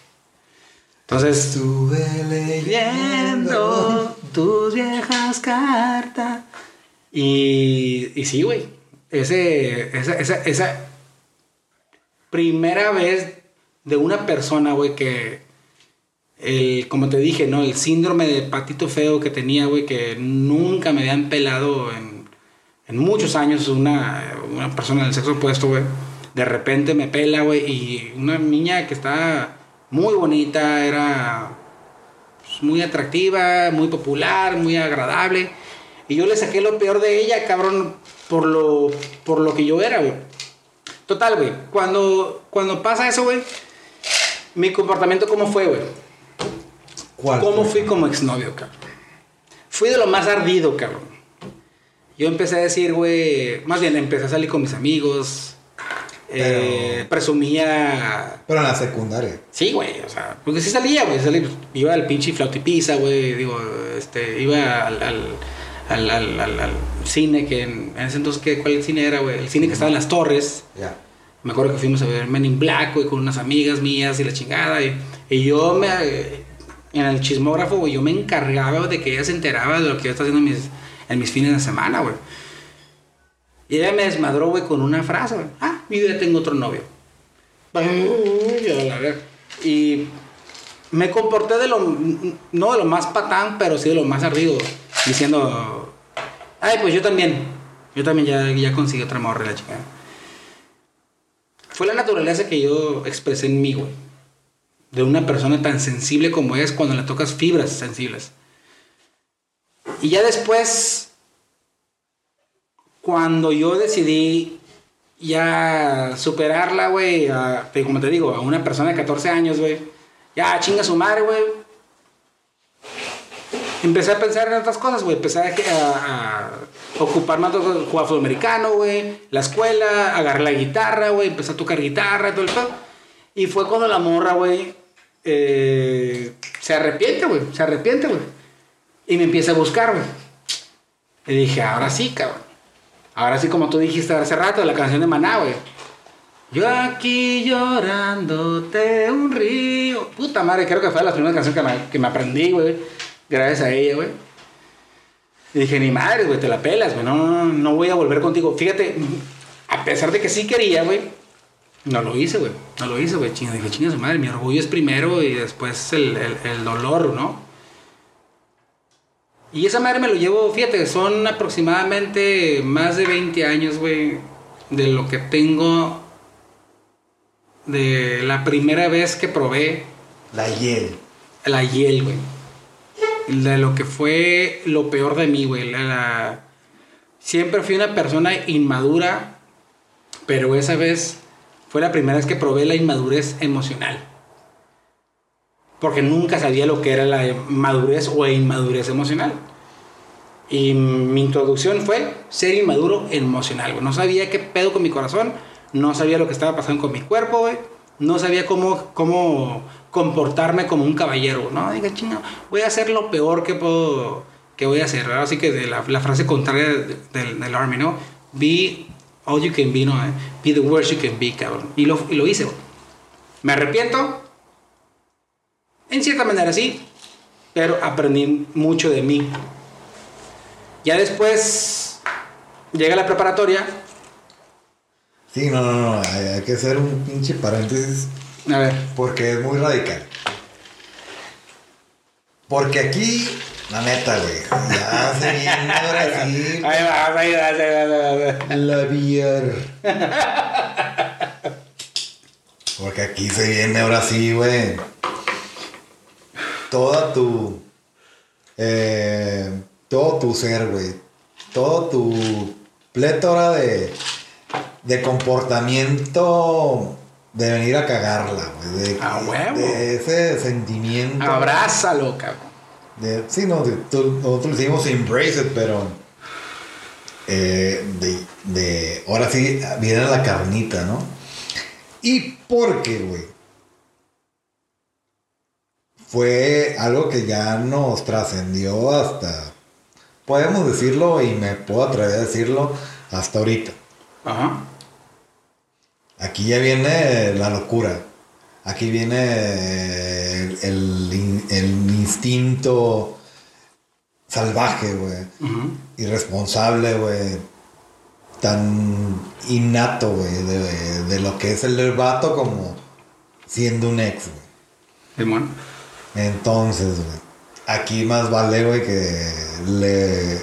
Entonces, Estuve leyendo. tus viejas cartas. Y, y sí, güey. Ese, esa, esa, esa primera vez de una persona, güey, que el, como te dije, ¿no? El síndrome de patito feo que tenía, güey, que nunca me habían pelado en, en muchos años una, una persona del sexo opuesto, güey. De repente me pela, güey, y una niña que está muy bonita, era pues, muy atractiva, muy popular, muy agradable. Y yo le saqué lo peor de ella, cabrón, por lo, por lo que yo era, güey. Total, güey. Cuando, cuando pasa eso, güey, mi comportamiento, ¿cómo fue, güey? ¿Cuál? ¿Cómo fui como exnovio, cabrón? Fui de lo más ardido, cabrón. Yo empecé a decir, güey, más bien empecé a salir con mis amigos. eh, Pero- presumía Pero en la secundaria. Sí, güey, o sea, porque sí salía, güey, salía, iba al pinche flautipiza, güey, digo, este, iba al, al, al, al- al- al cine, que en, en ese entonces, ¿qué, ¿cuál cine era, güey? El cine que estaba en las torres, Ya. me acuerdo que fuimos a ver Men in Black, güey, con unas amigas mías y la chingada, y, y yo me, en el chismógrafo, güey, yo me encargaba de que ella se enteraba de lo que yo estaba haciendo en mis, fines de semana, güey. Y ella me desmadró, güey, con una frase, güey. Ah, yo ya tengo otro novio. Y me comporté de lo, no de lo más patán, pero sí de lo más ardido, diciendo, ay, pues yo también, yo también ya, ya conseguí otra morra, la chica. Fue la naturaleza que yo expresé en mí, güey. De una persona tan sensible como es cuando le tocas fibras sensibles. Y ya después, cuando yo decidí ya superarla, güey, como te digo, a una persona de 14 años, güey, ya chinga su madre, güey. Empecé a pensar en otras cosas, güey. Empecé a, a- ocupar más jugar fútbol americano, güey. La escuela, agarré la guitarra, güey. Empecé a tocar guitarra todo el pedo. Y fue cuando la morra, güey, eh, se arrepiente, güey. Se arrepiente, güey. Y me empieza a buscar, güey. Y dije, ahora sí, cabrón. Ahora sí, como tú dijiste hace rato, la canción de Maná, güey. Yo aquí llorándote un río. Puta madre, creo que fue la primera canción que me, que me aprendí, güey. Gracias a ella, güey. Y dije, ni madre, güey, te la pelas, güey. No, no, no voy a volver contigo. Fíjate, a pesar de que sí quería, güey. No lo hice, güey. No lo hice, güey. Chinga, dije, chinga su madre. Mi orgullo es primero y después el, el, el dolor, ¿no? Y esa madre me lo llevo, fíjate, son aproximadamente más de 20 años, güey, de lo que tengo de la primera vez que probé La hiel. la hiel, güey. De lo que fue lo peor de mí, güey. La, la- Siempre fui una persona inmadura, pero esa vez fue la primera vez que probé la inmadurez emocional. porque nunca sabía lo que era la madurez o inmadurez emocional. Y mi introducción fue ser inmaduro emocional. No sabía qué pedo con mi corazón, no sabía lo que estaba pasando con mi cuerpo, güey. No sabía cómo, cómo comportarme como un caballero, ¿no? Diga, chingo, voy a hacer lo peor que puedo, que voy a hacer. Así que de la, la, frase contraria del, del, Army, ¿no? Be all you can be, ¿no? Eh? Be the worst you can be, cabrón. Y lo, y lo hice, güey. Me arrepiento. En cierta manera sí, pero aprendí mucho de mí. Ya después llega la preparatoria. Sí, no, no, no, hay, hay, que hacer un pinche paréntesis. A ver. Porque es muy radical. Porque aquí, la neta, güey, ya se viene ahora sí. Ahí va, ahí va, ahí va, ahí va. La VR. Porque aquí se viene ahora sí, güey. Toda tu. Eh, todo tu ser, güey. Todo tu plétora de, de comportamiento de venir a cagarla, güey. De, A huevo. de ese sentimiento. Abrázalo, cabrón. De, sí, no, de, tú- nosotros decimos embrace it, pero. eh, de, de. Ahora sí, viene la carnita, ¿no? Y porque, güey. Fue algo que ya nos trascendió hasta. Podemos decirlo y me puedo atrever a decirlo hasta ahorita. Ajá. Aquí ya viene la locura. Aquí viene el, el in- el instinto salvaje, güey. Irresponsable, güey. Tan innato, güey, de, de lo que es el vato como siendo un ex, güey. Entonces, güey, aquí más vale, güey, que le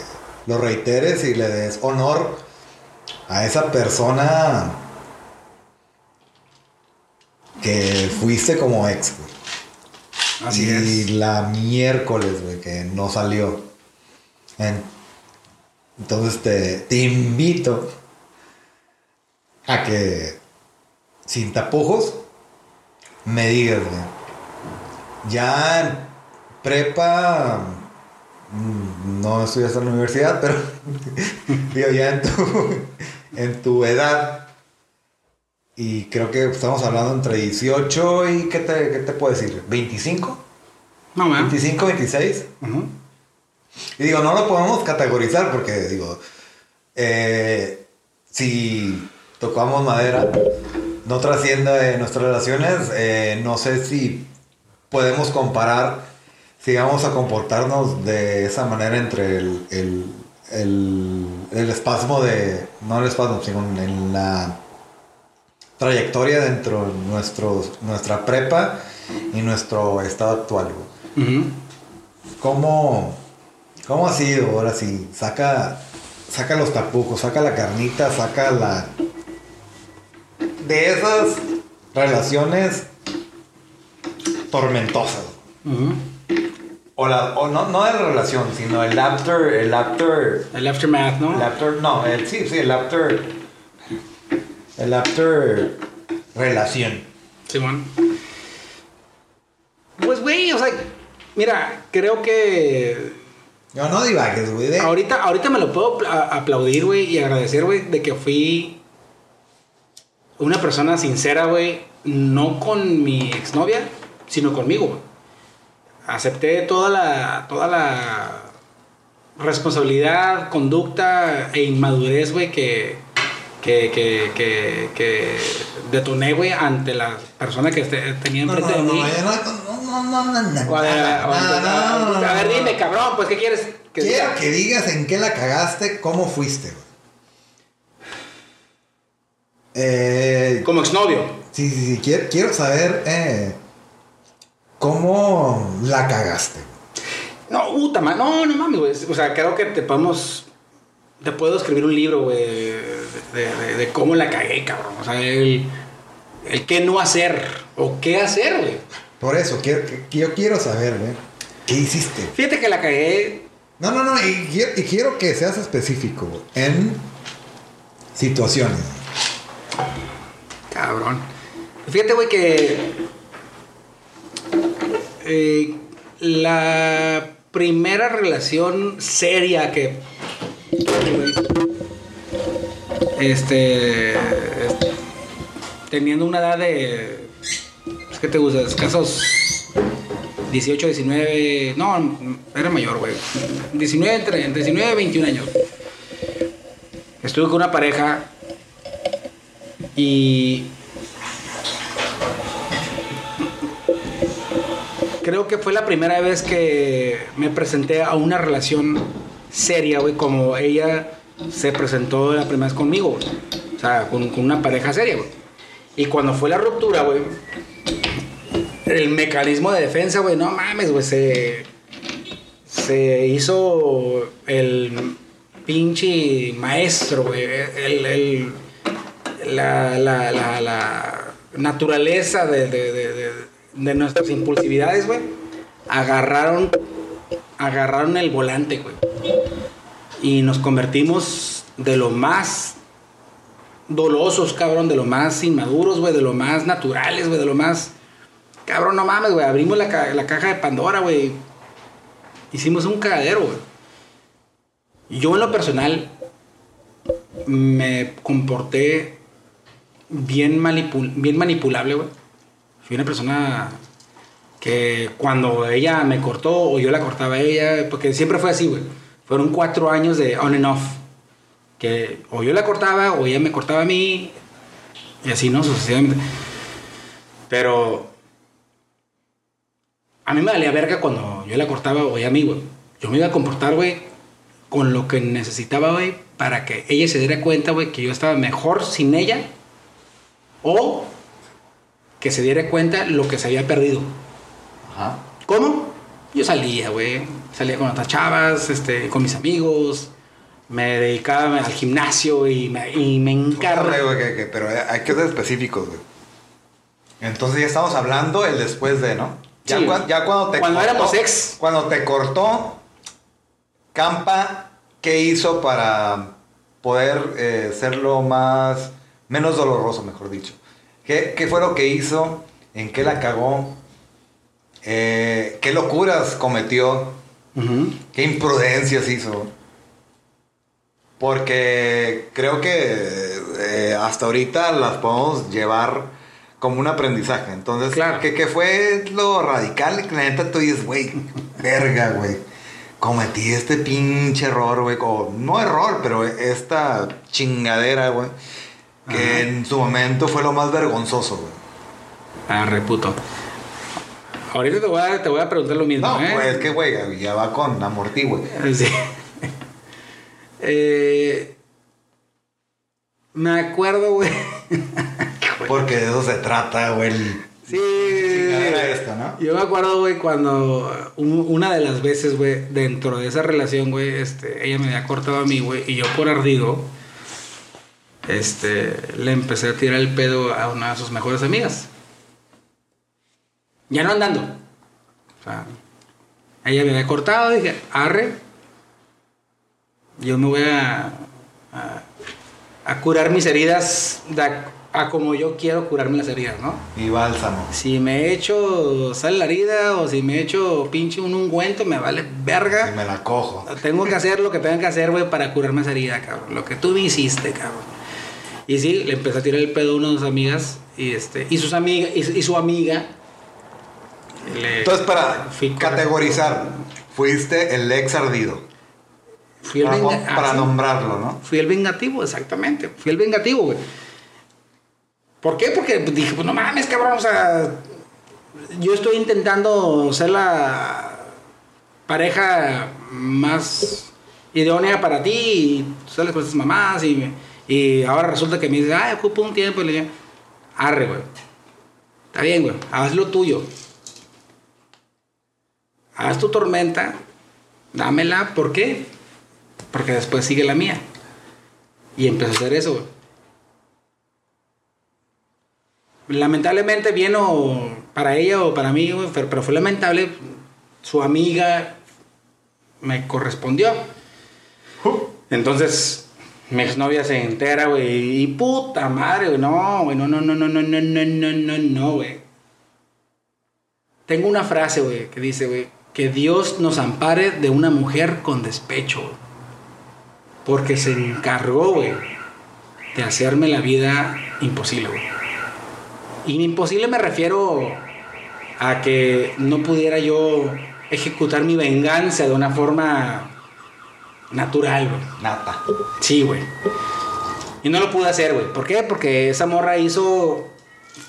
lo reiteres y le des honor a esa persona que fuiste como ex, güey. Así y es. la miércoles, güey, que no salió. En- Entonces te, te invito a que, sin tapujos, me digas, güey. Ya en prepa, mm, no estudiaste en la universidad, pero digo, ya en tu, en tu edad. Y creo que estamos hablando entre 18 y, ¿qué te, qué te puedo decir? ¿25? No, man. 25, 26. Ujú. Y digo, no lo podemos categorizar porque, digo, eh, si tocamos madera, no trasciende de nuestras relaciones, eh, no sé si podemos comparar, si vamos a comportarnos de esa manera entre el, el, el, el espasmo de, no el espasmo, sino en la trayectoria dentro de nuestros, nuestra prepa y nuestro estado actual. Ujú. ¿Cómo, ¿Cómo ha sido? Ahora sí, saca, saca los tapujos, saca la carnita, saca la... De esas relaciones tormentosas. O, la, o no, no de relación, sino el after, el after, El aftermath, ¿no? el after, no, el, sí, sí, el after, el after relación. Simón. Pues, güey, o sea, mira, creo que No, no divagues, güey. de- ahorita, ahorita me lo puedo apla- aplaudir, güey, y agradecer, güey, de que fui una persona sincera, güey, no con mi exnovia, sino conmigo, güey. Acepté toda la, toda la responsabilidad, conducta e inmadurez, güey, que, que, que, que, que detoné, güey, ante la persona que tenía enfrente no, de mí. no, no, no, no, no, no, no, O a ver, dime, cabrón, pues, ¿qué quieres que Quiero diga? que digas en qué la cagaste, cómo fuiste, güey. Eh, Como exnovio. sí, sí, sí, quiero, quiero saber eh, cómo la cagaste. No, puta no, no mames, güey. O sea, creo que te podemos. Te puedo escribir un libro, güey, de, de- de cómo la cagué, cabrón. O sea, el, el qué no hacer o qué hacer, güey. Por eso, quiero, yo quiero saber, güey, ¿qué hiciste? Fíjate que la cagué. No, no, no, y quiero, y quiero que seas específico güey, en situaciones. Cabrón. Fíjate, güey, que. Eh, la primera relación seria que. Este. Teniendo una edad de. Que te gusta, escasos 18, 19. No, era mayor, güey. 19, entre, entre 19 y 21 años. Estuve con una pareja y creo que fue la primera vez que me presenté a una relación seria, güey, como ella se presentó la primera vez conmigo. O sea, con, una pareja seria. Y cuando fue la ruptura, güey, el mecanismo de defensa, güey, no mames, güey, se, se hizo el pinche maestro, güey, el, la, la, la, la naturaleza de, de, de, de- de nuestras impulsividades, güey, agarraron, agarraron el volante, güey. Y nos convertimos de lo más dolosos, cabrón, de lo más inmaduros, güey, de lo más naturales, güey, de lo más... Cabrón, no mames, güey, abrimos la, ca- la caja de Pandora, güey. Hicimos un cagadero, güey. Yo en lo personal me comporté bien, bien manipulable, güey. Fui una persona que cuando ella me cortó o yo la cortaba a ella, porque siempre fue así, güey. Fueron cuatro años de on and off. Que o yo la cortaba o ella me cortaba a mí. Y así, ¿no? Sucesivamente. Pero a mí me valía verga cuando yo la cortaba o ella a mí, güey. Yo me iba a comportar, güey, con lo que necesitaba, güey, para que ella se diera cuenta, güey, que yo estaba mejor sin ella. O que se diera cuenta lo que se había perdido. Ajá. ¿Cómo? Yo salía, güey. Salía con otras chavas, este, con mis amigos. Me dedicaba al gimnasio y me, y me encargo. Pero hay que ser específicos, güey. Entonces ya estamos hablando el después de, ¿no? Ya, Sí. cua- ya cuando te Cuando cortó- éramos ex. Cuando te cortó, Campa, ¿qué hizo para poder eh, serlo más, menos doloroso, mejor dicho? ¿Qué, qué fue lo que hizo? ¿En qué la cagó? Eh, ¿Qué locuras cometió? ¿Qué imprudencias hizo? Porque creo que eh, hasta ahorita las podemos llevar como un aprendizaje. Entonces, Claro. ¿qué, qué fue lo radical? Que la neta tú dices, güey, verga, güey. Cometí este pinche error, güey. o no error, pero esta chingadera, güey. Que en su momento fue lo más vergonzoso, güey. Ah, reputo. Ahorita te voy a, te voy a preguntar lo mismo, No, ¿eh? pues es que, güey, ya va con amorti, güey. Sí. Eh, me acuerdo, güey. Porque de eso se trata, güey. Sí. Yo me acuerdo, güey, cuando un- una de las veces, güey, dentro de esa relación, güey, este, ella me había cortado a mí, güey, y yo por ardido, este, le empecé a tirar el pedo a una de sus mejores amigas. Ya no andando. O sea, ella me había cortado, dije, arre, yo me voy a, a, a curar mis heridas de a, a como yo quiero curarme las heridas, ¿no? Y bálsamo. Si me he hecho sal la herida o si me he hecho pinche un ungüento, me vale verga. Me la cojo. Tengo que hacer lo que tenga que hacer, güey, para curarme esa herida, cabrón. Lo que tú me hiciste, cabrón. Y sí, le empecé a tirar el pedo a una de sus amigas y este y sus amigas y, y su amiga le- Entonces, para categorizar, fuiste el ex ardido. fui el Para, venga- ah, para sí. nombrarlo, ¿no? Fui el vengativo, exactamente. Fui el vengativo, güey. ¿Por qué? Porque dije, pues no mames, cabrón, o sea, yo estoy intentando ser la pareja más idónea para ti y tú sales con esas mamás y, y ahora resulta que me dices, ay, ocupo un tiempo y le digo, arre, güey. Está bien, güey, haz lo tuyo. Haz tu tormenta, dámela, ¿por qué? Porque después sigue la mía. Y empezó a hacer eso. Lamentablemente, bien o para ella o para mí, pero fue lamentable. Su amiga me correspondió. Entonces, mi exnovia se entera, güey. Y puta madre, güey. No, güey. No, no, no, no, no, no, no, no, no, no, güey. tengo una frase, güey, que dice, güey, que Dios nos ampare de una mujer con despecho. Porque se encargó, güey, de hacerme la vida imposible, güey. Y imposible me refiero a que no pudiera yo ejecutar mi venganza de una forma natural, güey. Nata. Sí, güey. Y no lo pude hacer, güey. ¿Por qué? Porque esa morra hizo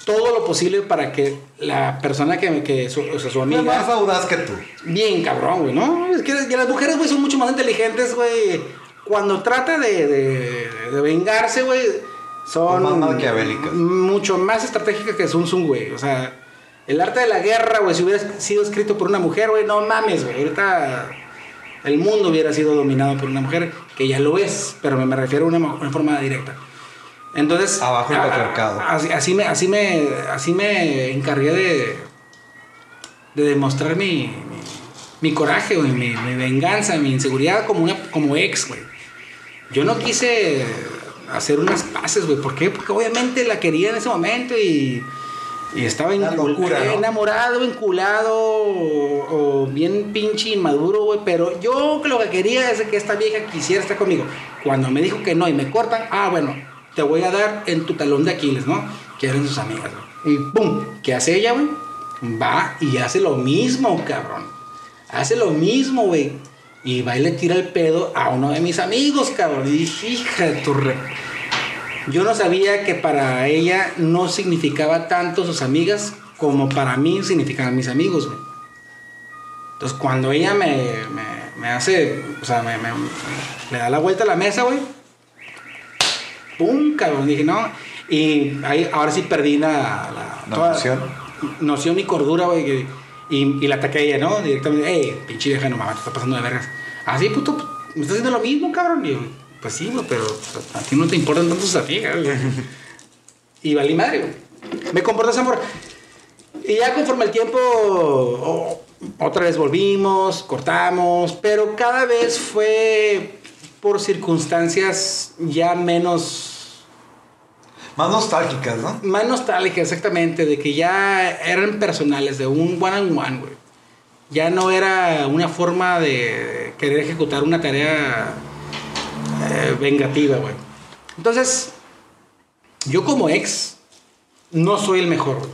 todo lo posible para que la persona que, que su, o sea, su Es amiga... más audaz que tú. Bien cabrón, güey, ¿no? Es que, que las mujeres, güey, son mucho más inteligentes, güey. Cuando trata de, de, de vengarse, güey, son... Más maquiavélicas. Mucho más estratégicas que Sun Tzu, güey. O sea, el arte de la guerra, güey, si hubiera sido escrito por una mujer, güey, no mames, güey. Ahorita el mundo hubiera sido dominado por una mujer, que ya lo es, pero me, me refiero a una, una forma directa. Entonces... Abajo el patriarcado. Así, así me, así, me, así me encargué de, de demostrar mi, mi, mi coraje, güey, mi, mi venganza, mi inseguridad como, una, como ex, güey. Yo no quise hacer unas paces, güey. ¿Por qué? Porque obviamente la quería en ese momento y, y estaba encul- locura, ¿no? enamorado, vinculado o, o bien pinche inmaduro, güey. Pero yo lo que quería es que esta vieja quisiera estar conmigo. Cuando me dijo que no y me cortan, ah, bueno, te voy a dar en tu talón de Aquiles, ¿no? Que eran sus amigas, güey. Y pum, ¿qué hace ella, güey? Va y hace lo mismo, cabrón. Hace lo mismo, güey. Y va y le tira el pedo a uno de mis amigos, cabrón. Y dije, hija de tu re... Yo no sabía que para ella no significaba tanto sus amigas como para mí significaban mis amigos, güey. Entonces, cuando ella me, me, hace, o sea, me, me- da la vuelta a la mesa, güey. ¡Pum! Cabrón, dije, no. Y ahí, ahora sí perdí la, la, La toda- noción. noción y cordura, güey. Y, y la ataqué a ella, ¿no? Directamente, ¡ey, pinche vieja, no mames, te está pasando de vergas! Así, puto, me estás haciendo lo mismo, cabrón. Y yo, pues sí, güey, pero a ti no te importan tanto sus amigas, güey. Y valí madre, güey. Me comporté esa forma. Y ya conforme el tiempo, otra vez volvimos, cortamos, pero cada vez fue por circunstancias ya menos Más nostálgicas, ¿no? más nostálgica, exactamente, de que ya eran personales, de un one on one, güey. Ya no era una forma de querer ejecutar una tarea eh, vengativa, güey. Entonces, yo como ex, no soy el mejor.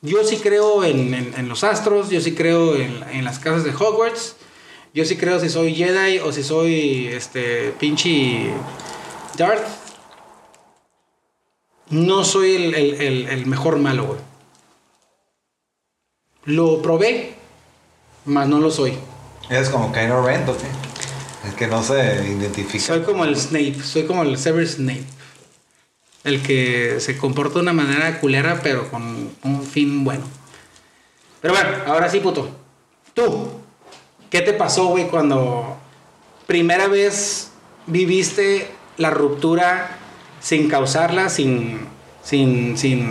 Yo sí creo en los astros, yo sí creo en, en las casas de Hogwarts, yo sí creo si soy Jedi o si soy este pinche Darth. No soy el, el- el- el mejor malo, güey. Lo probé, mas no lo soy. Es como Kylo Ren, ¿o? Es que no se identifica. Soy como el Snape, soy como el Severus Snape. El que se comporta de una manera culera, pero con un fin bueno. Pero bueno, ahora sí, puto. Tú, ¿qué te pasó, güey, cuando primera vez viviste la ruptura sin causarla, sin, sin, sin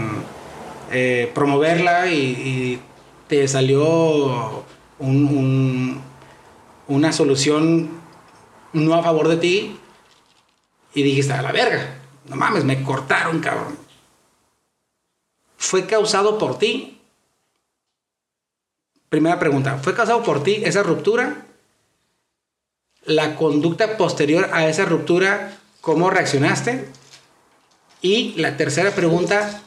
eh, promoverla y, y te salió un- un- una solución no a favor de ti y dijiste, a la verga, no mames, me cortaron, cabrón. ¿Fue causado por ti? Primera pregunta, ¿fue causado por ti esa ruptura? La conducta posterior a esa ruptura, ¿cómo reaccionaste? Y la tercera pregunta,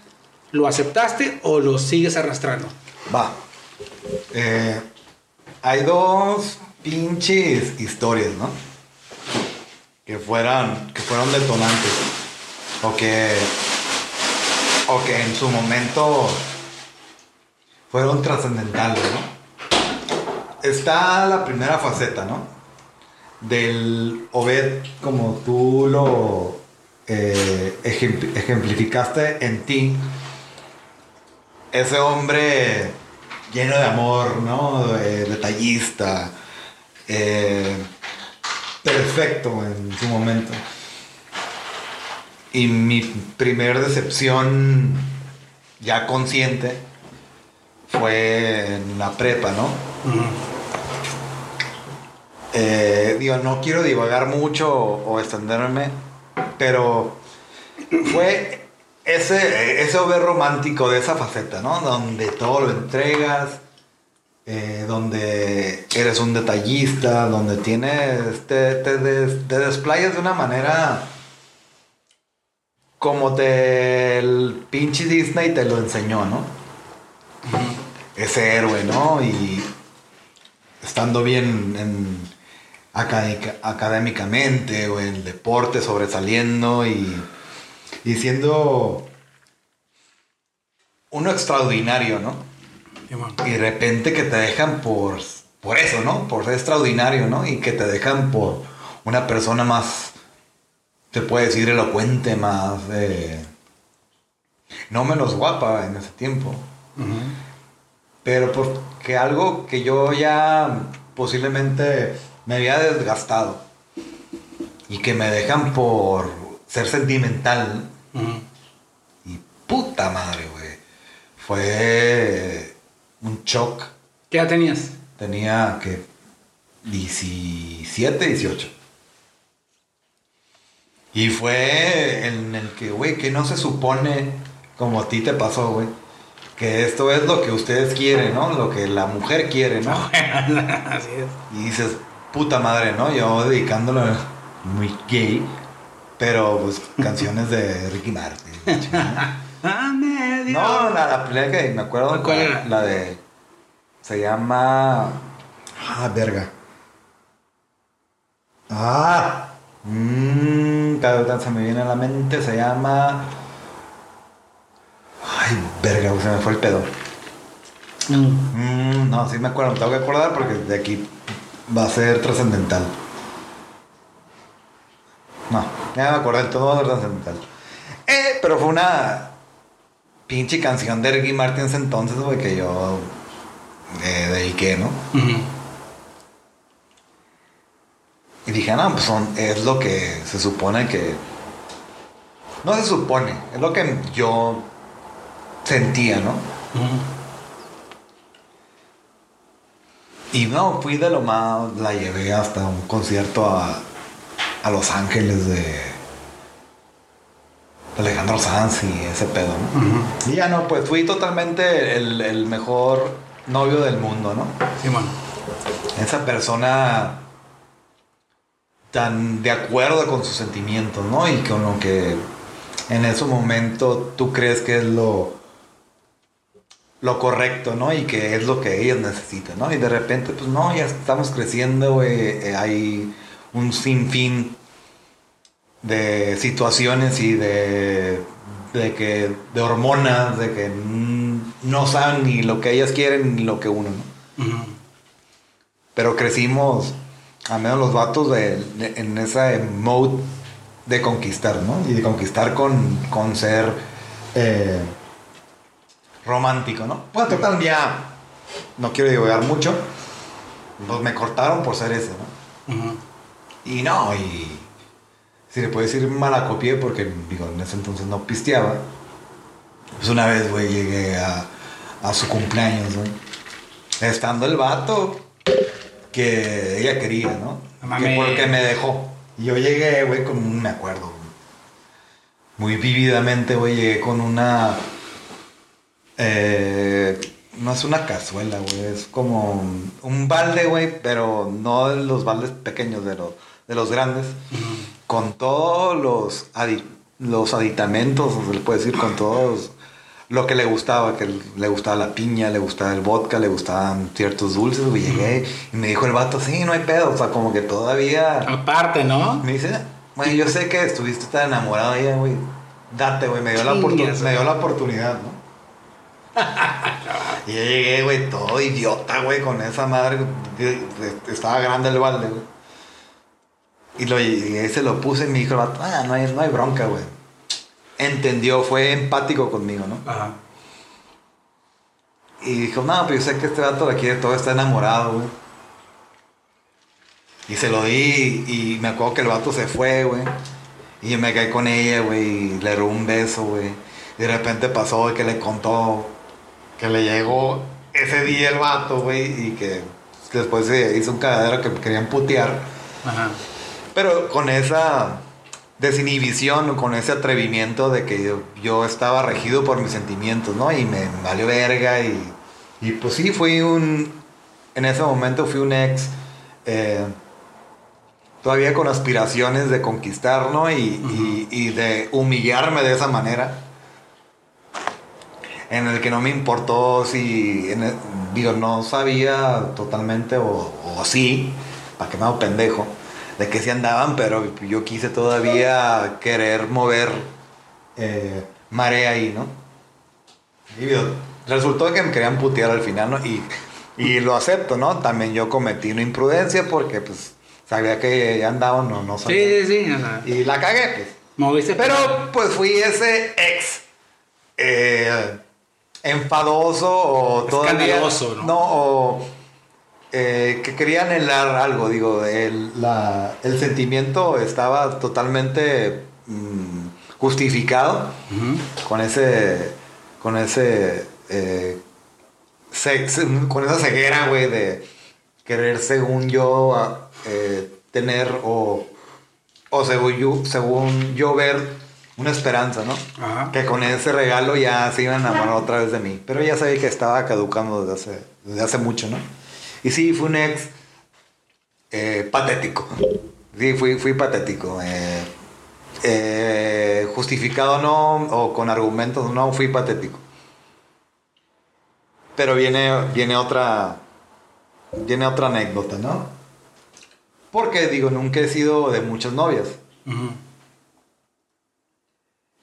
¿lo aceptaste o lo sigues arrastrando? Va. Eh, hay dos pinches historias, ¿no? Que fueran, que fueron detonantes. O que, o que en su momento fueron trascendentales, ¿no? Está la primera faceta, ¿no? Del Obed, como tú lo eh, ejem- ejemplificaste en ti, ese hombre lleno de amor, ¿no? Eh, detallista, eh, perfecto en su momento. Y mi primer decepción ya consciente fue en la prepa, ¿no? Eh, digo, no quiero divagar mucho o extenderme, pero fue ese, ese over romántico de esa faceta, ¿no? Donde todo lo entregas, eh, donde eres un detallista, donde tienes, te, te, des- te desplayas de una manera como te el pinche Disney te lo enseñó, ¿no? Ese héroe, ¿no? Y estando bien en académica- académicamente o en deporte sobresaliendo y, y siendo uno extraordinario, ¿no? Y de repente que te dejan por, por eso, ¿no? Por ser extraordinario, ¿no? Y que te dejan por una persona más, te puede decir, elocuente, más... eh, no menos guapa en ese tiempo. Pero porque algo que yo ya posiblemente me había desgastado. Y que me dejan por ser sentimental. Y puta madre, güey. Fue un shock. ¿Qué edad tenías? Tenía que 17, 18. Y fue en el que, güey, que no se supone, como a ti te pasó, güey, que esto es lo que ustedes quieren, ¿no? Lo que la mujer quiere, ¿no? Así es. Y dices, puta madre, ¿no? Yo dedicándolo muy gay, pero pues canciones de Ricky Martin. Ah. No, la, la pelea que me acuerdo. ¿Cuál la, era? La de. Se llama. Ah, verga. Ah. Mmm. Cada vez se me viene a la mente. Se llama. Ay, verga, se me fue el pedo. Mm. Mm, no, sí me acuerdo, me tengo que acordar porque de aquí va a ser trascendental. No, ya me acordé, todo va a ser trascendental. Eh, pero fue una pinche canción de Ricky Martin ese entonces, güey, que yo eh, dediqué, ¿no? Y dije, no, pues son, es lo que se supone que... No se supone, es lo que yo sentía, ¿no? Y no, fui de lo más, la llevé hasta un concierto a, a Los Ángeles de Alejandro Sanz y ese pedo, ¿no? Y ya no, pues fui totalmente el, el mejor novio del mundo, ¿no? Simón. Esa persona tan de acuerdo con sus sentimientos, ¿no? Y con lo que en ese momento tú crees que es lo, lo correcto, ¿no? Y que es lo que ellas necesitan, ¿no? Y de repente, pues no, ya estamos creciendo, güey, eh, hay un sinfín de situaciones y de, de que de hormonas, de que no saben ni lo que ellas quieren ni lo que uno, ¿no? Pero crecimos, al menos los vatos, de, de- en ese mode de conquistar, ¿no? Y de conquistar con, con ser eh, romántico, ¿no? Bueno, total, ya no quiero divagar mucho. Pues me cortaron por ser ese, ¿no? Y no, y si le puedo decir malacopié porque, digo, en ese entonces no pisteaba. Pues una vez, güey, llegué a, a su cumpleaños, güey. Estando el vato que ella quería, ¿no? Que porque me dejó. Y yo llegué, güey, con un, me acuerdo, muy vívidamente, güey, llegué con una... eh, no es una cazuela, güey, es como un, balde, güey, pero no de los baldes pequeños, de, los de los grandes, con todos los, adi- los aditamentos, se le puede decir, con todos lo que le gustaba, que le gustaba la piña, le gustaba el vodka, le gustaban ciertos dulces, güey, llegué y me dijo el vato, sí, no hay pedo, o sea, como que todavía... Aparte, ¿no? Me dice, güey, yo sé que estuviste tan enamorado de ella, güey. Date, güey, me, dio la oportu- Chingas, me dio la oportunidad, ¿no? y yo llegué, güey, todo idiota, güey, con esa madre. de- de- Estaba grande el balde, güey. Y, lo, y ese lo puse y me dijo, el vato, ah, no hay, no hay bronca, güey. Entendió, fue empático conmigo, ¿no? Ajá. Y dijo, no, pero yo sé que este vato la quiere todo, está enamorado, güey. Y se lo di y me acuerdo que el vato se fue, güey. Y yo me quedé con ella, güey, y le robé un beso, güey. Y de repente pasó que le contó que le llegó ese día el vato, güey, y que después se hizo un cagadero que me querían putear. Ajá. Pero con esa desinhibición, con ese atrevimiento de que yo, yo estaba regido por mis sentimientos, ¿no? Y me valió verga y, y pues sí, fui un, en ese momento fui un ex, eh, todavía con aspiraciones de conquistar, ¿no? Y, y- y de humillarme de esa manera. En el que no me importó si, en el- digo, no sabía totalmente o, o sí, para que me hago pendejo, de que sí andaban, pero yo quise todavía querer mover eh, marea ahí, ¿no? Y resultó que me querían putear al final, ¿no? Y, y lo acepto, ¿no? También yo cometí una imprudencia porque, pues, sabía que ya andaban, no, no sabía. Sí, sí, sí. Y la cagué, pues. moviste. Pero pues fui ese ex eh, enfadoso o todavía... Escandaloso, ¿no? o eh, que quería anhelar algo, digo, el, la- el sentimiento estaba totalmente mm, justificado con ese, con ese, eh, con esa ceguera, güey, de querer según yo eh, tener o, o según yo, según yo ver una esperanza, ¿no? Ajá. Que con ese regalo ya se iban a enamorar otra vez de mí. Pero ya sabía que estaba caducando desde hace, desde hace mucho, ¿no? Y sí, fue un ex eh, patético. Sí, fui, fui patético. eh, eh, justificado no, o con argumentos no, fui patético. Pero viene, viene otra. Viene otra anécdota, ¿no? Porque digo, nunca he sido de muchas novias.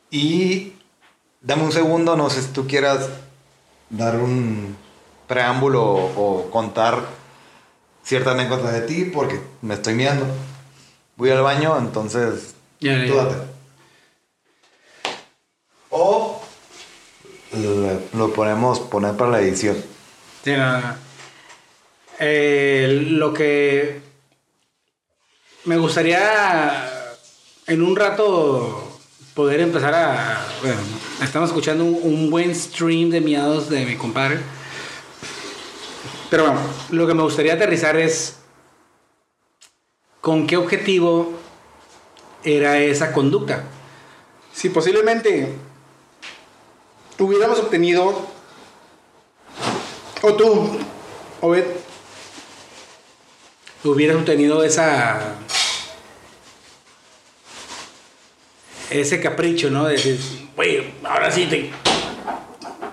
Y dame un segundo, no sé si tú quieras dar un preámbulo o contar cierta anécdota de ti, porque me estoy mirando. Voy al baño, entonces Ya, ya, tú ya. date. O lo podemos poner para la edición. Sí, no, no. Eh, lo que me gustaría en un rato poder empezar a... Bueno, estamos escuchando un, un buen stream de miados de mi compadre. Pero bueno, lo que me gustaría aterrizar es con qué objetivo era esa conducta. Si posiblemente hubiéramos obtenido, o tú, Obed, hubieras obtenido esa ese capricho, ¿no? De decir, güey, ahora sí te,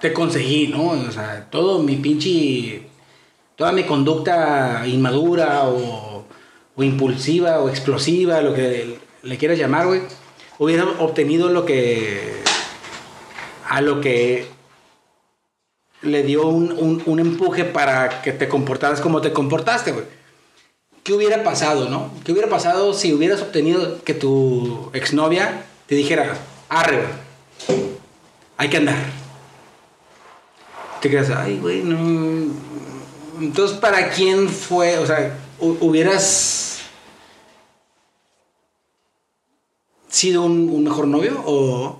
te conseguí, ¿no? O sea, todo mi pinche, toda mi conducta inmadura o, o impulsiva o explosiva, lo que le quieras llamar, güey, hubiera obtenido lo que, a lo que le dio un, un- un empuje para que te comportaras como te comportaste, güey. ¿Qué hubiera pasado, no? ¿Qué hubiera pasado si hubieras obtenido que tu exnovia te dijera, arre, hay que andar? Te quedas, ay, güey, no. Entonces, ¿para quién fue? O sea, hu- hubieras sido un, mejor novio o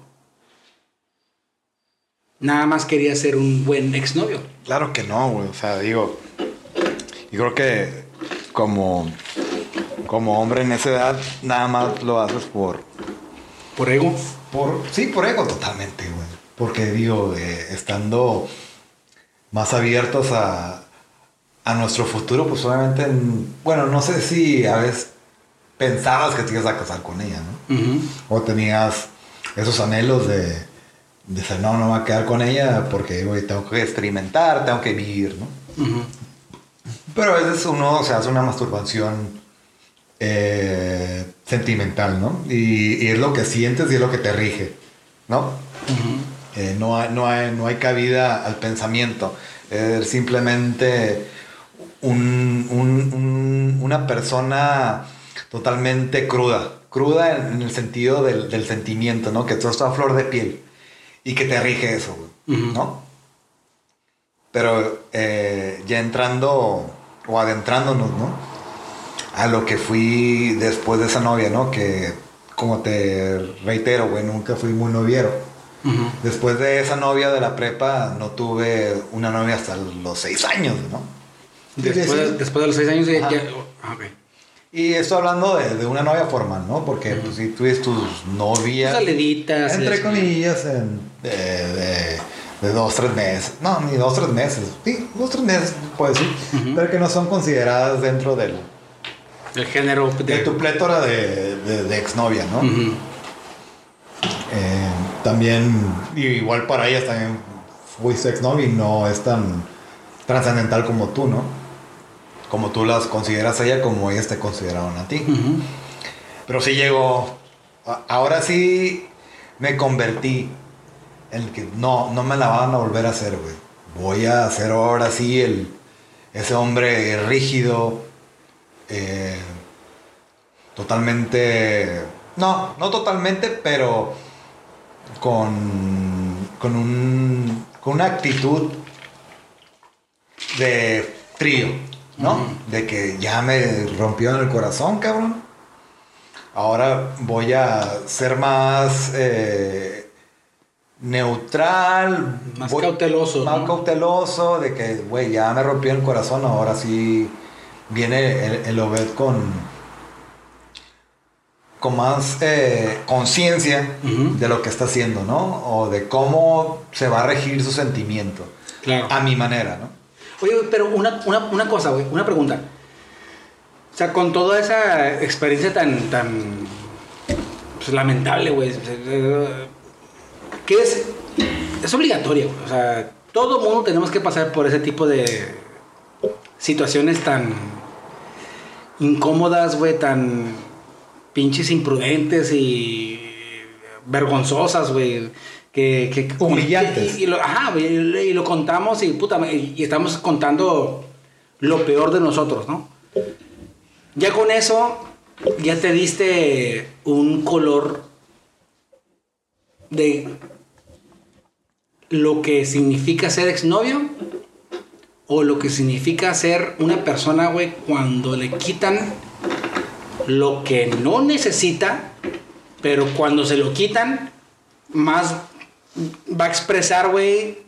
nada más querías ser un buen exnovio? Claro que no, güey. O sea, digo, yo creo que como, como hombre en esa edad, nada más lo haces por, Por ego. por sí, por ego totalmente, güey. Porque digo, eh, estando más abiertos a, a nuestro futuro, pues obviamente, en- bueno, no sé si a veces pensabas que te ibas a casar con ella, ¿no? O tenías esos anhelos de, de decir, no, no me voy a quedar con ella porque, güey, tengo que experimentar, tengo que vivir, ¿no? Pero a veces uno se hace una masturbación eh, sentimental, ¿no? Y, y es lo que sientes y es lo que te rige, ¿no? Eh, no, hay, no, hay, no hay cabida al pensamiento. Es simplemente un- un- un- una persona totalmente cruda. Cruda en, en el sentido del, del sentimiento, ¿no? Que todo está a flor de piel. Y que te rige eso, güey. ¿no? Pero eh, ya entrando o adentrándonos, ¿no? A lo que fui después de esa novia, ¿no? Que, como te reitero, güey, nunca fui muy noviero. Después de esa novia de la prepa, no tuve una novia hasta los seis años, ¿no? Después, después de los seis años ya... Ajá. ya-. Y estoy hablando de, de una novia formal, ¿no? Porque pues, si tú tus novias. Saliditas. Entre comillas, en, de, de, de dos, tres meses. No, ni dos, tres meses. Sí, dos, tres meses, puedo decir. Ujú. Pero que no son consideradas dentro del, El género de de. tu plétora de, de, de exnovia, ¿no? Eh, también, igual para ellas también fuiste exnovia y no es tan trascendental como tú, ¿no? Como tú las consideras a ella, como ellas te consideraron a ti. Pero sí llegó. Ahora sí me convertí en el que no, no me la van a volver a hacer, güey. Voy a ser ahora sí el, ese hombre rígido, eh, totalmente. No, no totalmente, pero con, con, un, con una actitud de frío, ¿no? De que ya me rompió en el corazón, cabrón. Ahora voy a ser más eh, neutral. Más voy- cauteloso, Más ¿no? cauteloso de que, güey, ya me rompió el corazón. Ahora sí viene el, el Obed con, con más eh, conciencia de lo que está haciendo, ¿no? O de cómo se va a regir su sentimiento. Claro. A mi manera, ¿no? Oye, pero una, una, una cosa, güey, una pregunta. O sea, con toda esa experiencia tan, tan pues, lamentable, güey, ¿qué es? Es obligatoria, güey. O sea, todo mundo tenemos que pasar por ese tipo de situaciones tan incómodas, güey, tan pinches imprudentes y vergonzosas, güey. Que, que, Humillantes. Y, y lo, ajá, güey, y lo contamos y puta, y, y estamos contando lo peor de nosotros, ¿no? Ya con eso, ya te diste un color de lo que significa ser exnovio o lo que significa ser una persona, güey, cuando le quitan lo que no necesita, pero cuando se lo quitan, más va a expresar, güey,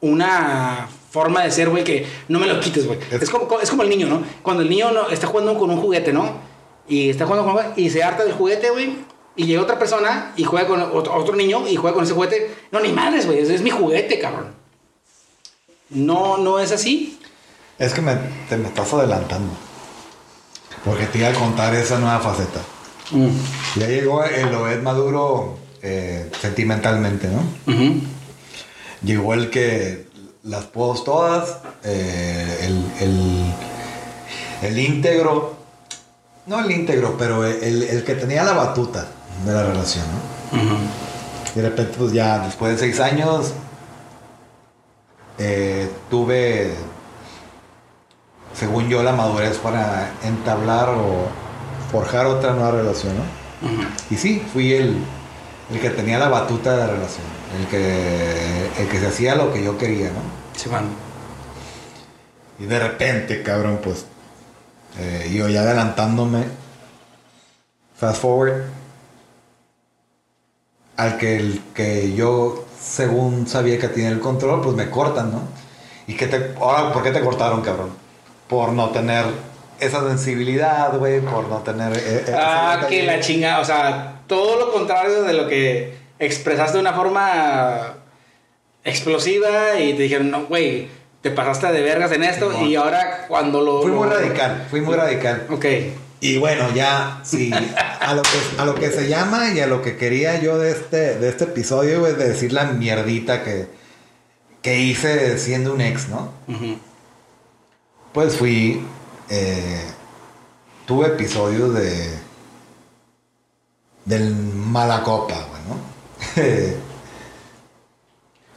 una forma de ser, güey, que no me lo quites, güey. Es- Es como, es como el niño, ¿no? Cuando el niño no, está jugando con un juguete, ¿no? Y está jugando con y se harta del juguete, güey. Y llega otra persona y juega con otro, otro niño y juega con ese juguete. No, ni madres, güey. ese Es mi juguete, cabrón. No, no es así. Es que me, te me estás adelantando. Porque te iba a contar esa nueva faceta. Ya llegó el Obed maduro eh, sentimentalmente, ¿no? Llegó el que las puedo todas, eh, el, el, el íntegro, no el íntegro, pero el, el que tenía la batuta de la relación, ¿no? Y de repente, pues ya después de seis años, eh, tuve, según yo, la madurez para entablar o forjar otra nueva relación. Y sí, fui el, el que tenía la batuta de la relación, el que, el que se hacía lo que yo quería, ¿no? Van. Y de repente, cabrón, pues, eh, yo ya adelantándome, fast forward, al que, el, que yo, según sabía que tenía el control, pues me cortan, ¿no? ¿Y qué te, ahora, por qué te cortaron, cabrón? Por no tener esa sensibilidad, güey, por no tener... eh, eh, Ah, que la chinga, o sea, todo lo contrario de lo que expresaste de una forma explosiva y te dijeron, no, güey, te pasaste de vergas en esto y ahora cuando lo... Fui muy lo- radical, fui muy radical. Ok. Y bueno, ya, sí, a lo, que, a lo que se llama y a lo que quería yo de este, de este episodio, güey, de decir la mierdita que, que hice siendo un ex, ¿no? Pues fui, eh, tuve episodios de, del mala copa, güey, ¿no?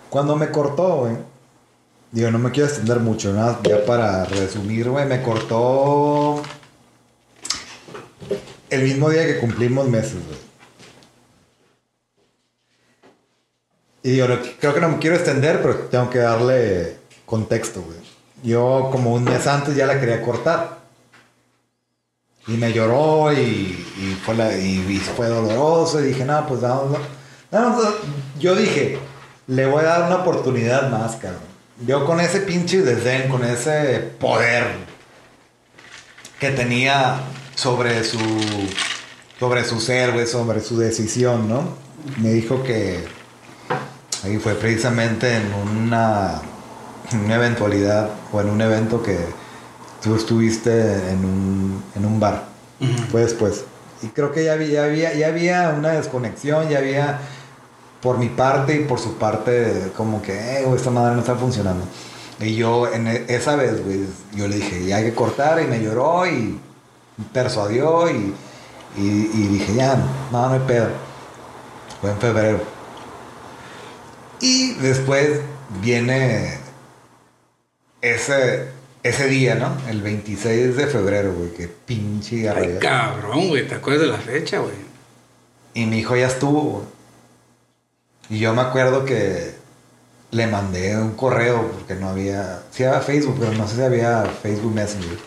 Cuando me cortó, güey, digo, no me quiero extender mucho, nada, ya para resumir, güey, me cortó el mismo día que cumplimos meses. Y lo- creo que no me quiero extender, pero tengo que darle contexto, güey. Yo como un mes antes ya la quería cortar. Y me lloró y, fue, la, y, fue doloroso. Y dije, no, pues vamos. No. Yo dije, le voy a dar una oportunidad más, cabrón. Yo con ese pinche desdén, con ese poder que tenía sobre su sobre su ser, güey, sobre su decisión, ¿no? Me dijo que ahí fue precisamente en una, en una eventualidad o en un evento que tú estuviste en un, en un bar. Fue después. Y creo que ya había, ya había, ya había una desconexión, ya había por mi parte y por su parte como que, eh, güey, esta madre no está funcionando. Y yo, en e- esa vez, güey, yo le dije, ya hay que cortar, y me lloró y persuadió y, y, y dije, ya, no, no hay pedo. Fue en febrero. Y después viene ese, ese día, ¿no? El 26 de febrero, güey, que pinche Ay, garra. cabrón, güey, ¿te acuerdas de la fecha, güey? Y mi hijo ya estuvo, güey. Y yo me acuerdo que le mandé un correo porque no había. Sí había Facebook, pero no sé si había Facebook Messenger.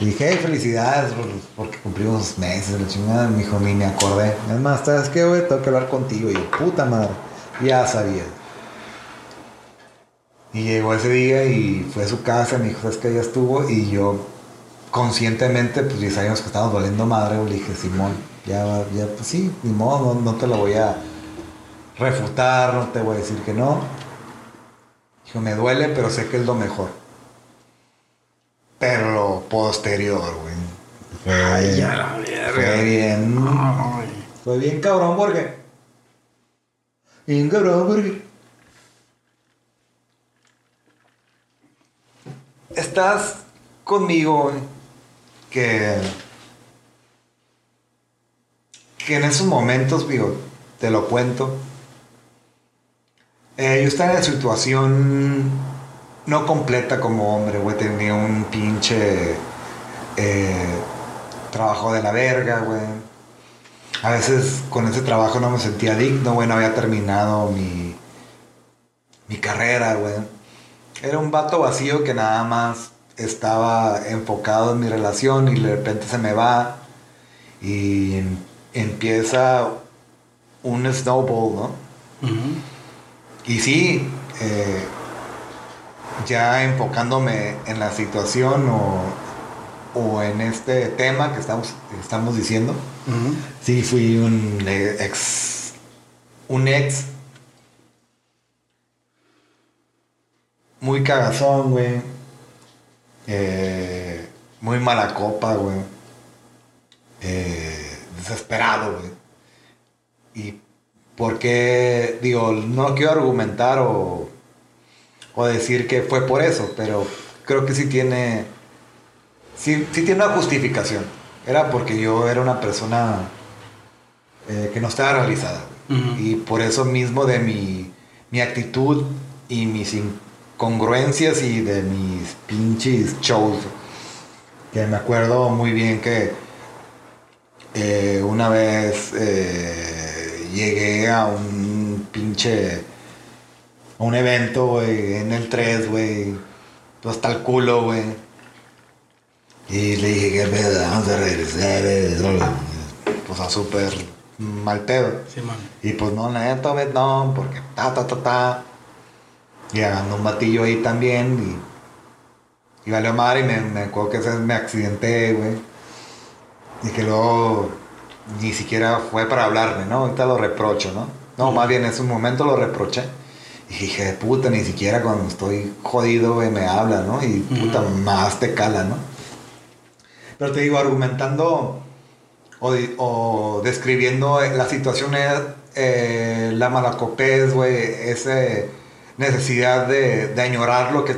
Y dije, hey, felicidades por- porque cumplimos meses, la chingada. Mi hijo, ni me acordé. Es más, ¿sabes qué, güey? Tengo que hablar contigo. Y yo, puta madre, ya sabía. Y llegó ese día y fue a su casa. Me dijo, ¿sabes qué? Ya estuvo. Y yo, conscientemente, pues ya sabíamos que estábamos valiendo madre. Le dije, Simón, ya, ya, pues sí, ni modo, no, no te lo voy a refutar, no te voy a decir que no. Dijo, me duele, pero sé que es lo mejor. Pero lo posterior, güey. Fue, Ay, ya la fue verga. bien. Ay. Fue bien cabrón porque. Bien cabrón porque. Estás conmigo, güey, que. Que en esos momentos, digo, te lo cuento. Eh, yo estaba en la situación no completa como hombre, güey. Tenía un pinche eh, trabajo de la verga, güey. A veces con ese trabajo no me sentía digno, güey. No había terminado mi, mi carrera, güey. Era un vato vacío que nada más estaba enfocado en mi relación y de repente se me va y em- empieza un snowball, ¿no? Ujú. Y sí, eh, ya enfocándome en la situación o, o en este tema que estamos, estamos diciendo, sí fui un ex, un ex muy cagazón, güey, Eh, muy mala copa, güey, Eh, desesperado, güey. Y porque, digo, no quiero argumentar o, o decir que fue por eso, pero creo que sí tiene, sí, sí tiene una justificación. Era porque yo era una persona eh, que no estaba realizada. Y por eso mismo de mi, mi actitud y mis incongruencias y de mis pinches shows. Que me acuerdo muy bien que eh, una vez eh, llegué a un pinche. a un evento, güey, en el 3, güey. Todo hasta el culo, güey. Y le dije que me vamos a regresar. eh, Pues a súper mal pedo. Sí, man. Y pues no, neta, no, porque ta, ta, ta, ta. Y agarrando un batillo ahí también. Y, y valió madre y me, me acuerdo que me accidenté, güey. Y que luego ni siquiera fue para hablarme, ¿no? Ahorita lo reprocho, ¿no? No, más bien en ese momento lo reproché. Y dije, puta, ni siquiera cuando estoy jodido, güey, me habla, ¿no? Y puta, más te cala, ¿no? Pero te digo, argumentando o, describiendo la situación, eh, la malacopés, güey, esa necesidad de, de añorar lo que,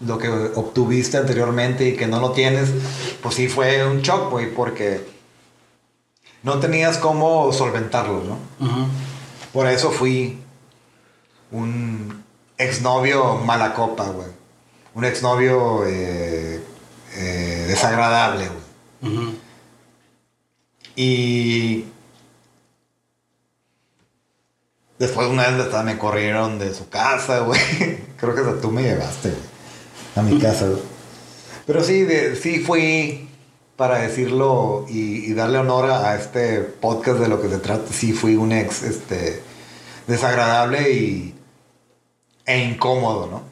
lo que obtuviste anteriormente y que no lo tienes, pues sí fue un shock, güey, porque no tenías cómo solventarlo, ¿no? Por eso fui un exnovio mala copa, güey. Un exnovio eh, eh, desagradable, güey. Y después una vez hasta me corrieron de su casa, güey. Creo que hasta tú me llevaste, güey. A mi casa, güey. Pero sí, de- sí fui, para decirlo y, y darle honor a, a este podcast de lo que se trata, sí fui un ex este, desagradable y, e incómodo, ¿no?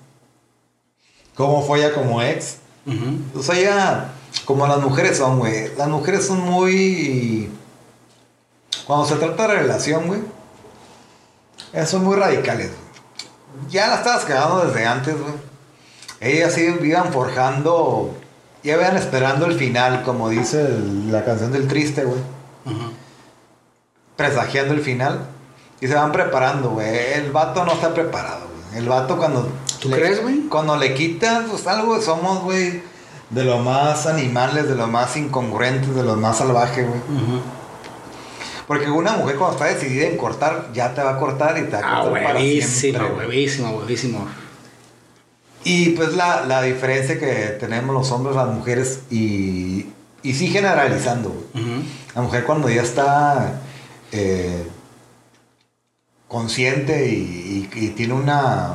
¿Cómo fue ella como ex? Ujú. Pues ella como las mujeres son, güey. Las mujeres son muy... Cuando se trata de relación, güey, eh, son muy radicales. Ya la estabas cagando desde antes, güey. Ellas sí iban forjando, ya iban esperando el final, como dice el- la canción del triste, güey. Presagiando el final. Y se van preparando, güey. El vato no está preparado, güey. El vato cuando... ¿Tú le- crees, güey? Cuando le quitas, pues algo somos, güey, de lo más animales, de lo más incongruentes, de lo más salvajes, güey. Porque una mujer cuando está decidida en cortar, ya te va a cortar y te va a Ah, cortar para huevísimo, siempre, huevísimo, huevísimo. Y pues la, la diferencia que tenemos los hombres, las mujeres, y, y sí generalizando, güey. La mujer cuando ya está eh, consciente y, y- y tiene una,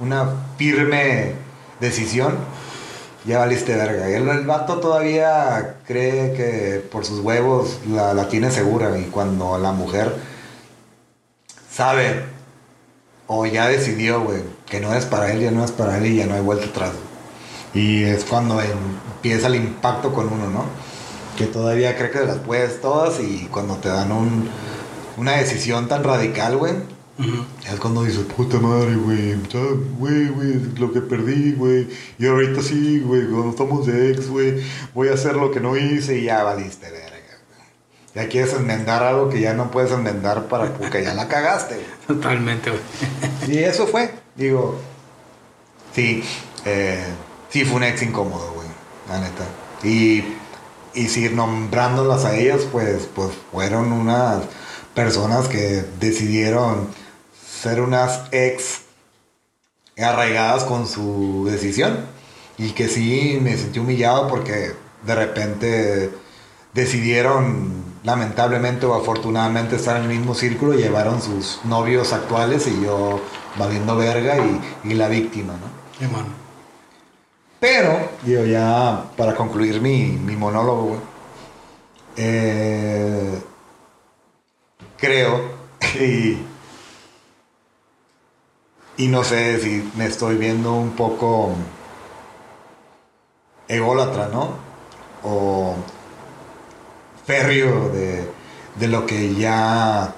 una firme decisión, ya valiste verga. El, el vato todavía cree que por sus huevos la, la tiene segura. Y cuando la mujer sabe o ya decidió, güey, que no es para él, ya no es para él y ya no hay vuelta atrás. Y es cuando empieza el impacto con uno, ¿no? Que todavía cree que las puedes todas y cuando te dan un, una decisión tan radical, güey, es cuando dices, puta madre, güey, güey, güey, lo que perdí, güey, y ahorita sí, güey, cuando estamos de ex, güey, voy a hacer lo que no hice y ya valiste, verga. Ya quieres enmendar algo que ya no puedes enmendar para porque ya la cagaste. Totalmente, güey. Y eso fue, digo, sí, eh, sí fue un ex incómodo, güey, la neta. Y, y si nombrándolas a ellas, pues, pues fueron unas personas que decidieron ser unas ex arraigadas con su decisión. Y que sí me sentí humillado porque de repente decidieron, lamentablemente o afortunadamente, estar en el mismo círculo llevaron sus novios actuales y yo valiendo verga y, y la víctima, ¿no? Hermano. Pero, digo, ya para concluir mi, mi monólogo, güey, eh, creo y, y no sé si me estoy viendo un poco ególatra, ¿no? O férreo de, de lo que ya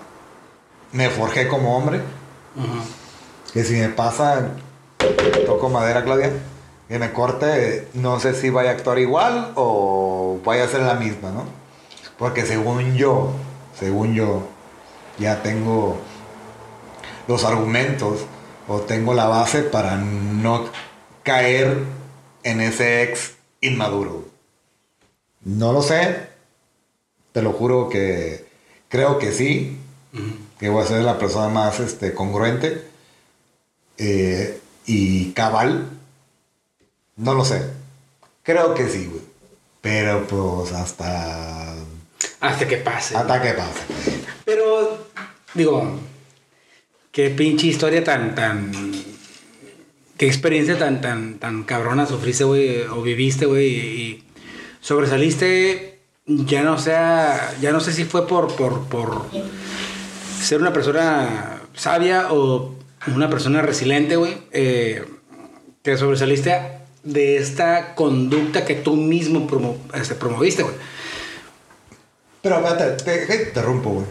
me forjé como hombre. Ujú. Que si me pasa, toco madera, Claudia, que me corte, no sé si vaya a actuar igual o vaya a ser la misma, ¿no? Porque según yo, según yo, ya tengo los argumentos o tengo la base para no caer en ese ex inmaduro. No lo sé, te lo juro que creo que sí, que voy a ser la persona más este, congruente eh, y cabal. No lo sé. Creo que sí, güey. Pero pues hasta... Hasta que pase. Hasta que pase. Pero, digo, qué pinche historia tan, tan. Qué experiencia tan, tan, tan cabrona sufriste, güey, o viviste, güey, y sobresaliste. Ya no sea, ya no sé si fue por, por, por ser una persona sabia o una persona resiliente, güey, eh, que sobresaliste de esta conducta que tú mismo promo- este, promoviste, güey. Pero espérate, te, te interrumpo, güey.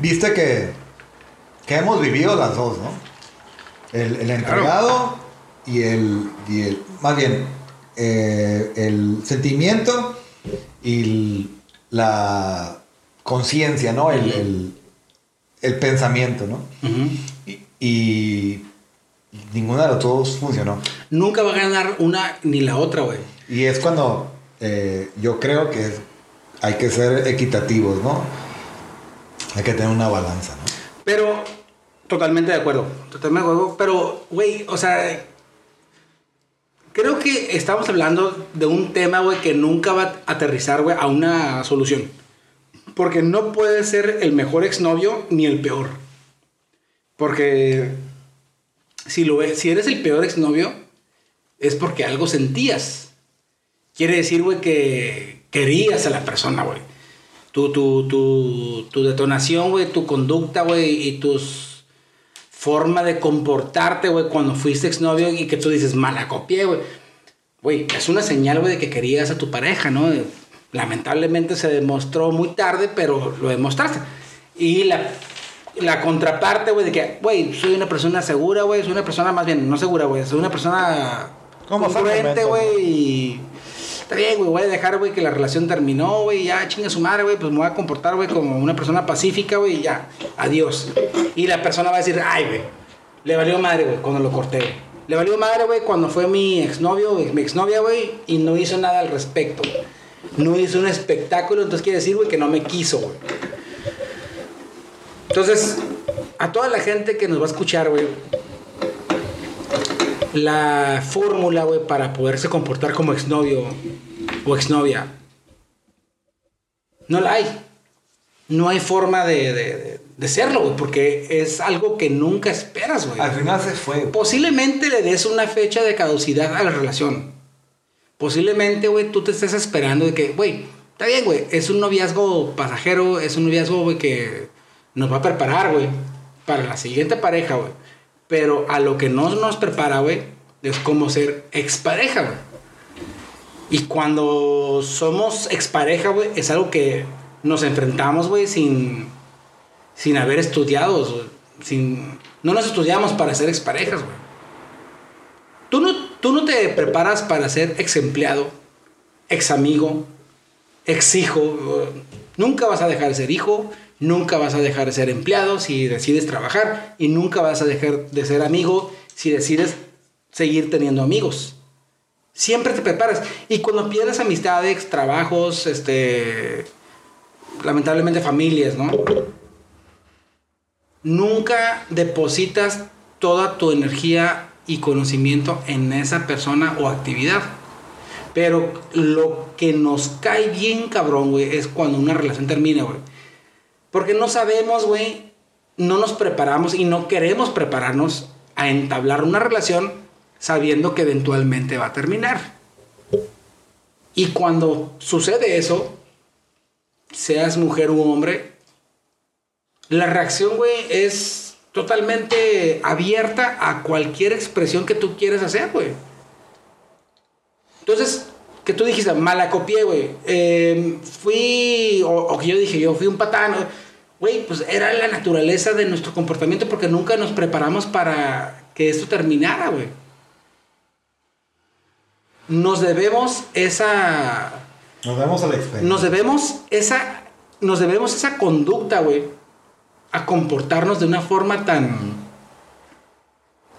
Viste que, que hemos vivido las dos, ¿no? El, el entregado y, el, y el... Más bien, eh, el sentimiento y el- la conciencia, ¿no? El, el, el pensamiento, ¿no? Y, y ninguna de las dos funcionó. Nunca va a ganar una ni la otra, güey. Y es cuando eh, yo creo que es- hay que ser equitativos, ¿no? Hay que tener una balanza, ¿no? Pero, totalmente de acuerdo. Totalmente de acuerdo. Pero, güey, o sea, creo que estamos hablando de un tema, güey, que nunca va a aterrizar, güey, a una solución. Porque no puede ser el mejor exnovio ni el peor. Porque si, lo, e- si eres el peor exnovio, es porque algo sentías. Quiere decir, güey, que querías a la persona, güey. Tu, tu, tu, tu detonación, güey, tu conducta, güey, y tus forma de comportarte, güey, cuando fuiste exnovio y que tú dices, mala copié, güey. güey, es una señal, güey, de que querías a tu pareja, ¿no? Lamentablemente se demostró muy tarde, pero lo demostraste. Y la, la contraparte, güey, de que, güey, soy una persona segura, güey, soy una persona más bien, no segura, güey, soy una persona congruente, güey, y está bien, güey, voy a dejar, güey, que la relación terminó, güey, ya chinga su madre, güey, pues me voy a comportar, güey, como una persona pacífica, güey, y ya, adiós. Y la persona va a decir, ay, güey, le valió madre, güey, cuando lo corté. Le valió madre, güey, cuando fue mi exnovio, mi exnovia, güey, y no hizo nada al respecto. No hizo un espectáculo, entonces quiere decir, güey, que no me quiso, güey. Entonces, a toda la gente que nos va a escuchar, güey, la fórmula, güey, para poderse comportar como exnovio o exnovia, no la hay. No hay forma de, de, de- serlo, güey, porque es algo que nunca esperas, güey. Al final se fue. Posiblemente le des una fecha de caducidad a la relación. Posiblemente, güey, tú te estés esperando de que, güey, está bien, güey, es un noviazgo pasajero, es un noviazgo, güey, que nos va a preparar, güey, para la siguiente pareja, güey. Pero a lo que no nos prepara, güey, es como ser expareja, güey. Y cuando somos expareja, güey, es algo que nos enfrentamos, güey, sin, sin haber estudiado, sin... No nos estudiamos para ser exparejas, güey. Tú no, tú no te preparas para ser ex empleado, ex amigo, ex hijo. Nunca vas a dejar de ser hijo, nunca vas a dejar de ser empleado si decides trabajar y nunca vas a dejar de ser amigo si decides seguir teniendo amigos. Siempre te preparas. Y cuando pierdes amistades, trabajos, este. Lamentablemente familias, ¿no? Nunca depositas toda tu energía y conocimiento en esa persona o actividad. Pero lo que nos cae bien cabrón, güey, es cuando una relación termina, güey. Porque no sabemos, güey, no nos preparamos y no queremos prepararnos a entablar una relación sabiendo que eventualmente va a terminar. Y cuando sucede eso, seas mujer u hombre, la reacción, güey, es totalmente abierta a cualquier expresión que tú quieras hacer, güey. Entonces, que tú dijiste, mala copié, güey. Eh, fui, o, o que yo dije, yo fui un patán. Güey, pues era la naturaleza de nuestro comportamiento porque nunca nos preparamos para que esto terminara, güey. Nos debemos esa Nos vemos a la experiencia. nos debemos esa nos debemos esa conducta, güey, a comportarnos de una forma tan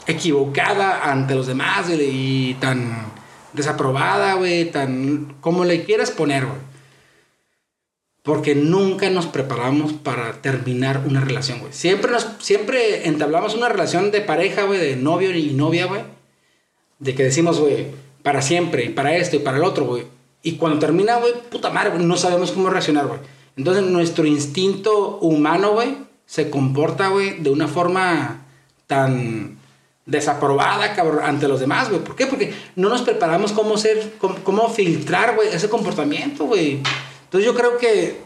equivocada ante los demás y tan desaprobada, güey, tan como le quieras poner, güey. Porque nunca nos preparamos para terminar una relación, güey. Siempre nos siempre entablamos una relación de pareja, güey, de novio y novia, güey. De que decimos, güey, para siempre, y para esto y para el otro, güey. Y cuando termina, güey, puta madre, güey, no sabemos cómo reaccionar, güey. Entonces nuestro instinto humano, güey, se comporta, güey, de una forma tan desaprobada, cabrón, ante los demás, güey. ¿Por qué? Porque no nos preparamos cómo ser, cómo, cómo filtrar, güey, ese comportamiento, güey. Entonces yo creo que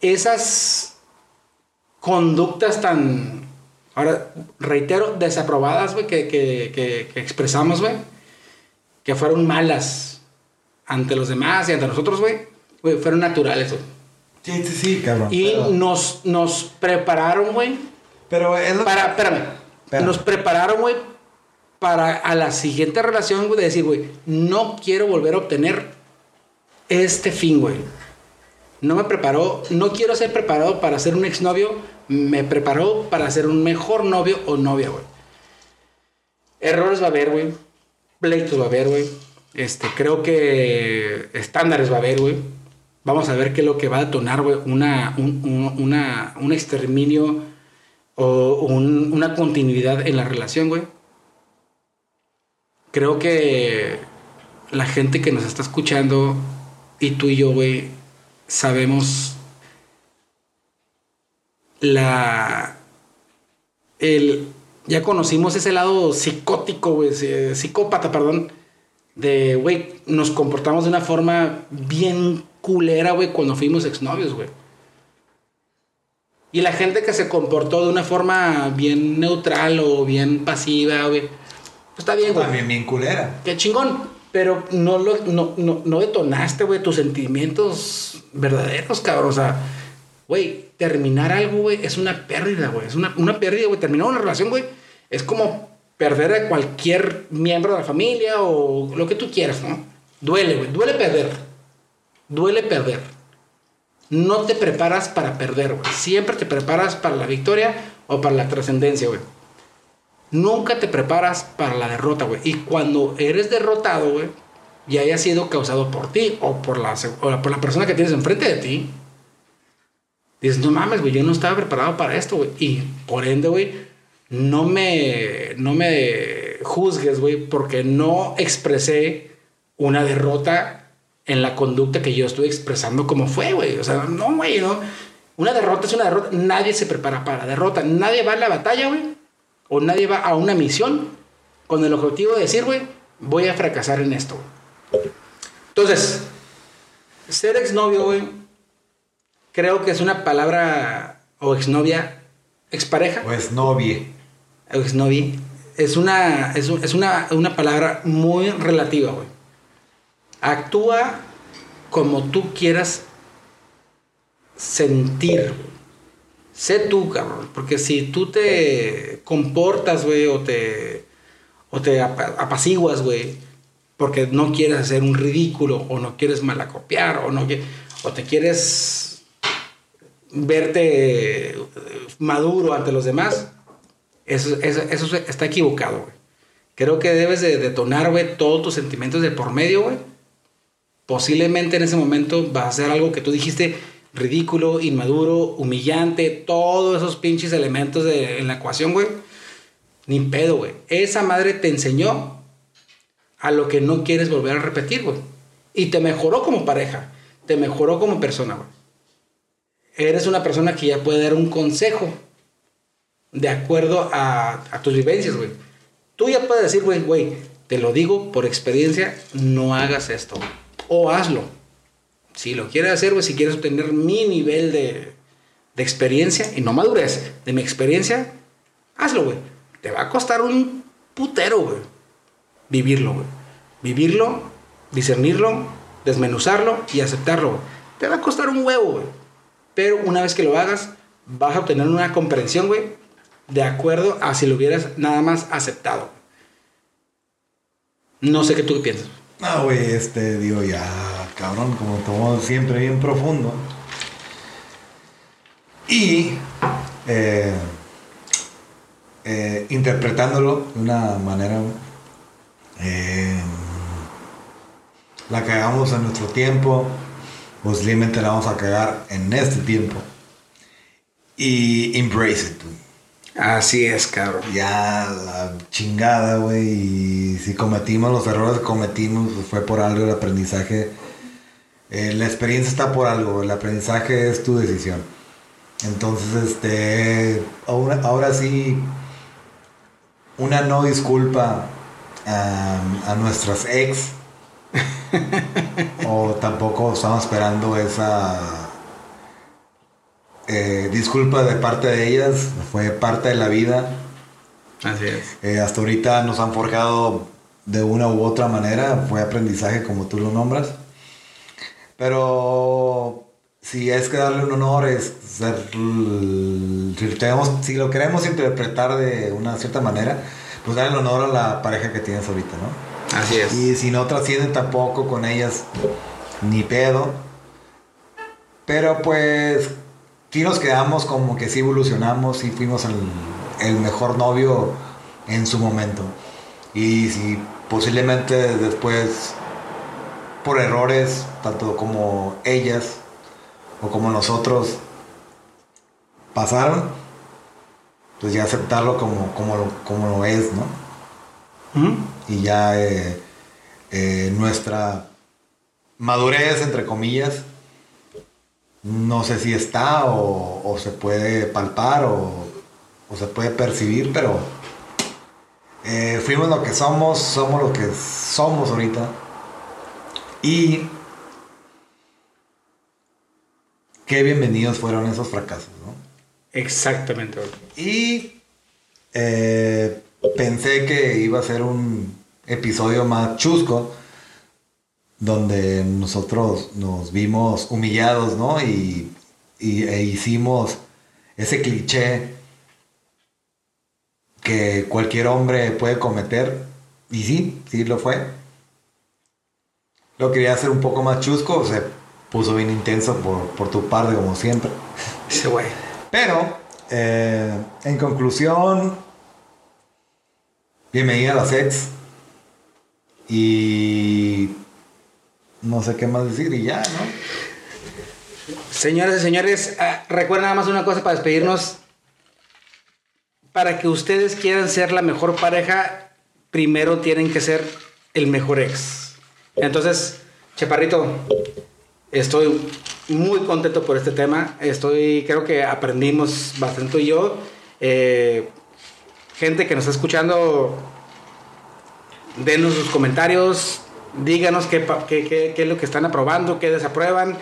esas conductas tan, ahora reitero, desaprobadas, güey, que, que, que, que expresamos, güey, que fueron malas ante los demás y ante nosotros, güey, güey, fueron naturales, güey. Sí, sí, sí, cabrón. Y pero, nos, nos prepararon, güey, pero es lo para, espérame, Nos prepararon, güey, para a la siguiente relación, güey, de decir, güey, no quiero volver a obtener este fin, güey. No me preparó, no quiero ser preparado para ser un exnovio, me preparó para ser un mejor novio o novia, güey. Errores va a haber, güey. Pleitos va a haber, güey. Este, creo que estándares va a haber, güey. Vamos a ver qué es lo que va a detonar, güey, una, un, un- una, un exterminio o un- una continuidad en la relación, güey. Creo que la gente que nos está escuchando y tú y yo, güey, sabemos la el ya conocimos ese lado psicótico, güey, psicópata, perdón, de güey, nos comportamos de una forma bien culera, güey, cuando fuimos exnovios, güey. Y la gente que se comportó de una forma bien neutral o bien pasiva, güey, Está bien, güey. También bien culera. Qué chingón. Pero no, lo, no, no, no detonaste, güey, tus sentimientos verdaderos, cabrón. O sea, güey, terminar algo, güey, es una pérdida, güey. Es una, una pérdida, güey. Terminar una relación, güey, es como perder a cualquier miembro de la familia o lo que tú quieras, ¿no? Duele, güey. Duele perder. Duele perder. No te preparas para perder, güey. Siempre te preparas para la victoria o para la trascendencia, güey. Nunca te preparas para la derrota, güey. Y cuando eres derrotado, güey, y haya sido causado por ti o por la, por la persona que tienes enfrente de ti, dices, no mames, güey, yo no estaba preparado para esto, güey. Y por ende, güey, no me, no me juzgues, güey, porque no expresé una derrota en la conducta que yo estoy expresando como fue, güey. O sea, no, güey, no. Una derrota es una derrota. Nadie se prepara para la derrota. Nadie va a la batalla, güey, o nadie va a una misión con el objetivo de decir, güey, voy a fracasar en esto. Entonces, ser exnovio, güey, creo que es una palabra, o exnovia, expareja. O exnovie. O exnovia. Es una, es, es una, una palabra muy relativa, güey. Actúa como tú quieras sentir. Sé tú, cabrón. Porque si tú te comportas, güey, o te, o te apaciguas, güey, porque no quieres hacer un ridículo, o no quieres malacopiar, o, no, o te quieres verte maduro ante los demás, eso, eso, eso está equivocado, güey. Creo que debes de detonar, güey, todos tus sentimientos de por medio, güey. Posiblemente en ese momento vas a hacer algo que tú dijiste, ridículo, inmaduro, humillante, todos esos pinches elementos de, en la ecuación, güey. Ni pedo, güey. Esa madre te enseñó a lo que no quieres volver a repetir, güey. Y te mejoró como pareja, te mejoró como persona, güey. Eres una persona que ya puede dar un consejo de acuerdo a, a tus vivencias, güey. Tú ya puedes decir, güey, güey, te lo digo por experiencia, no hagas esto. O hazlo si lo quieres hacer, güey, si quieres obtener mi nivel de, experiencia, y no madurez, de mi experiencia, hazlo, güey. Te va a costar un putero. Vivirlo, güey. Vivirlo, discernirlo, desmenuzarlo y aceptarlo. Te va a costar un huevo, güey. Pero una vez que lo hagas, vas a obtener una comprensión, güey, de acuerdo a si lo hubieras nada más aceptado. No sé qué tú piensas. No, güey, este, digo, ya, cabrón, como todo siempre bien profundo. Y eh, eh, interpretándolo de una manera, eh, la cagamos en nuestro tiempo, posiblemente la vamos a cagar en este tiempo. Y embrace it, Así es, cabrón. Ya la chingada, güey. Y si cometimos los errores que cometimos, pues fue por algo el aprendizaje. Eh, la experiencia está por algo, el aprendizaje es tu decisión. Entonces, este, ahora, ahora sí, una no disculpa a, a nuestras ex. o tampoco estamos esperando esa eh, disculpa de parte de ellas, fue parte de la vida. Así es. Eh, hasta ahorita nos han forjado de una u otra manera, fue aprendizaje como tú lo nombras. Pero si es que darle un honor, es ser, si, tenemos, si lo queremos interpretar de una cierta manera, pues darle el honor a la pareja que tienes ahorita, ¿no? Así es. Y si no trascienden tampoco con ellas, ni pedo. Pero pues sí nos quedamos como que sí evolucionamos, y fuimos el, mejor novio en su momento. Y si posiblemente después, por errores, tanto como ellas o como nosotros pasaron, pues ya aceptarlo como, como, lo, como lo es, ¿no? Y ya eh, eh, nuestra madurez, entre comillas, no sé si está o, se puede palpar o, se puede percibir, pero eh, fuimos lo que somos, somos lo que somos ahorita. Y qué bienvenidos fueron esos fracasos, ¿no? Exactamente. Y eh, pensé que iba a ser un episodio más chusco, donde nosotros nos vimos humillados, ¿no? Y, y- e hicimos ese cliché que cualquier hombre puede cometer. Y sí, sí lo fue. Lo quería hacer un poco más chusco, se puso bien intenso por, por tu parte, como siempre. Ese güey. Pero, eh, en conclusión, bienvenida a la sex. Y no sé qué más decir y ya, ¿no? Señoras y señores, ah, recuerden nada más una cosa para despedirnos. Para que ustedes quieran ser la mejor pareja, primero tienen que ser el mejor ex. Entonces, Chaparrito, estoy muy contento por este tema. Estoy, creo que aprendimos bastante yo. Eh, gente que nos está escuchando, denos sus comentarios, díganos qué, qué- qué- qué es lo que están aprobando, qué desaprueban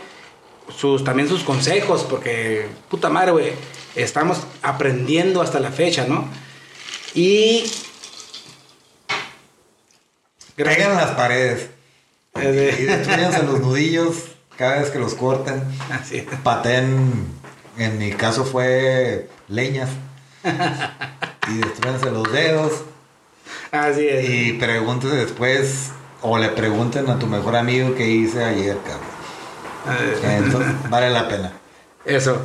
sus, también sus consejos, porque puta madre, güey, estamos aprendiendo hasta la fecha, ¿no? Y... Pegan las paredes Eh, y de- destruyanse los nudillos cada vez que los corten. Así es. Paten, en mi caso fue leñas. Y destruyanse los dedos. Así es. Y pregúntese después, o le pregunten a tu mejor amigo qué hice ayer, cabrón. Eh, Entonces, vale la pena. Eso.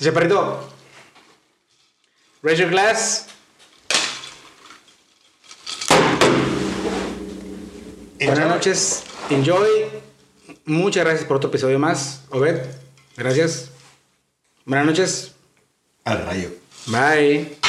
Chaparrito. Raise your glass. Buenas noches. Enjoy. Muchas gracias por otro episodio más. Obed. Gracias. Buenas noches. Al rayo. Bye.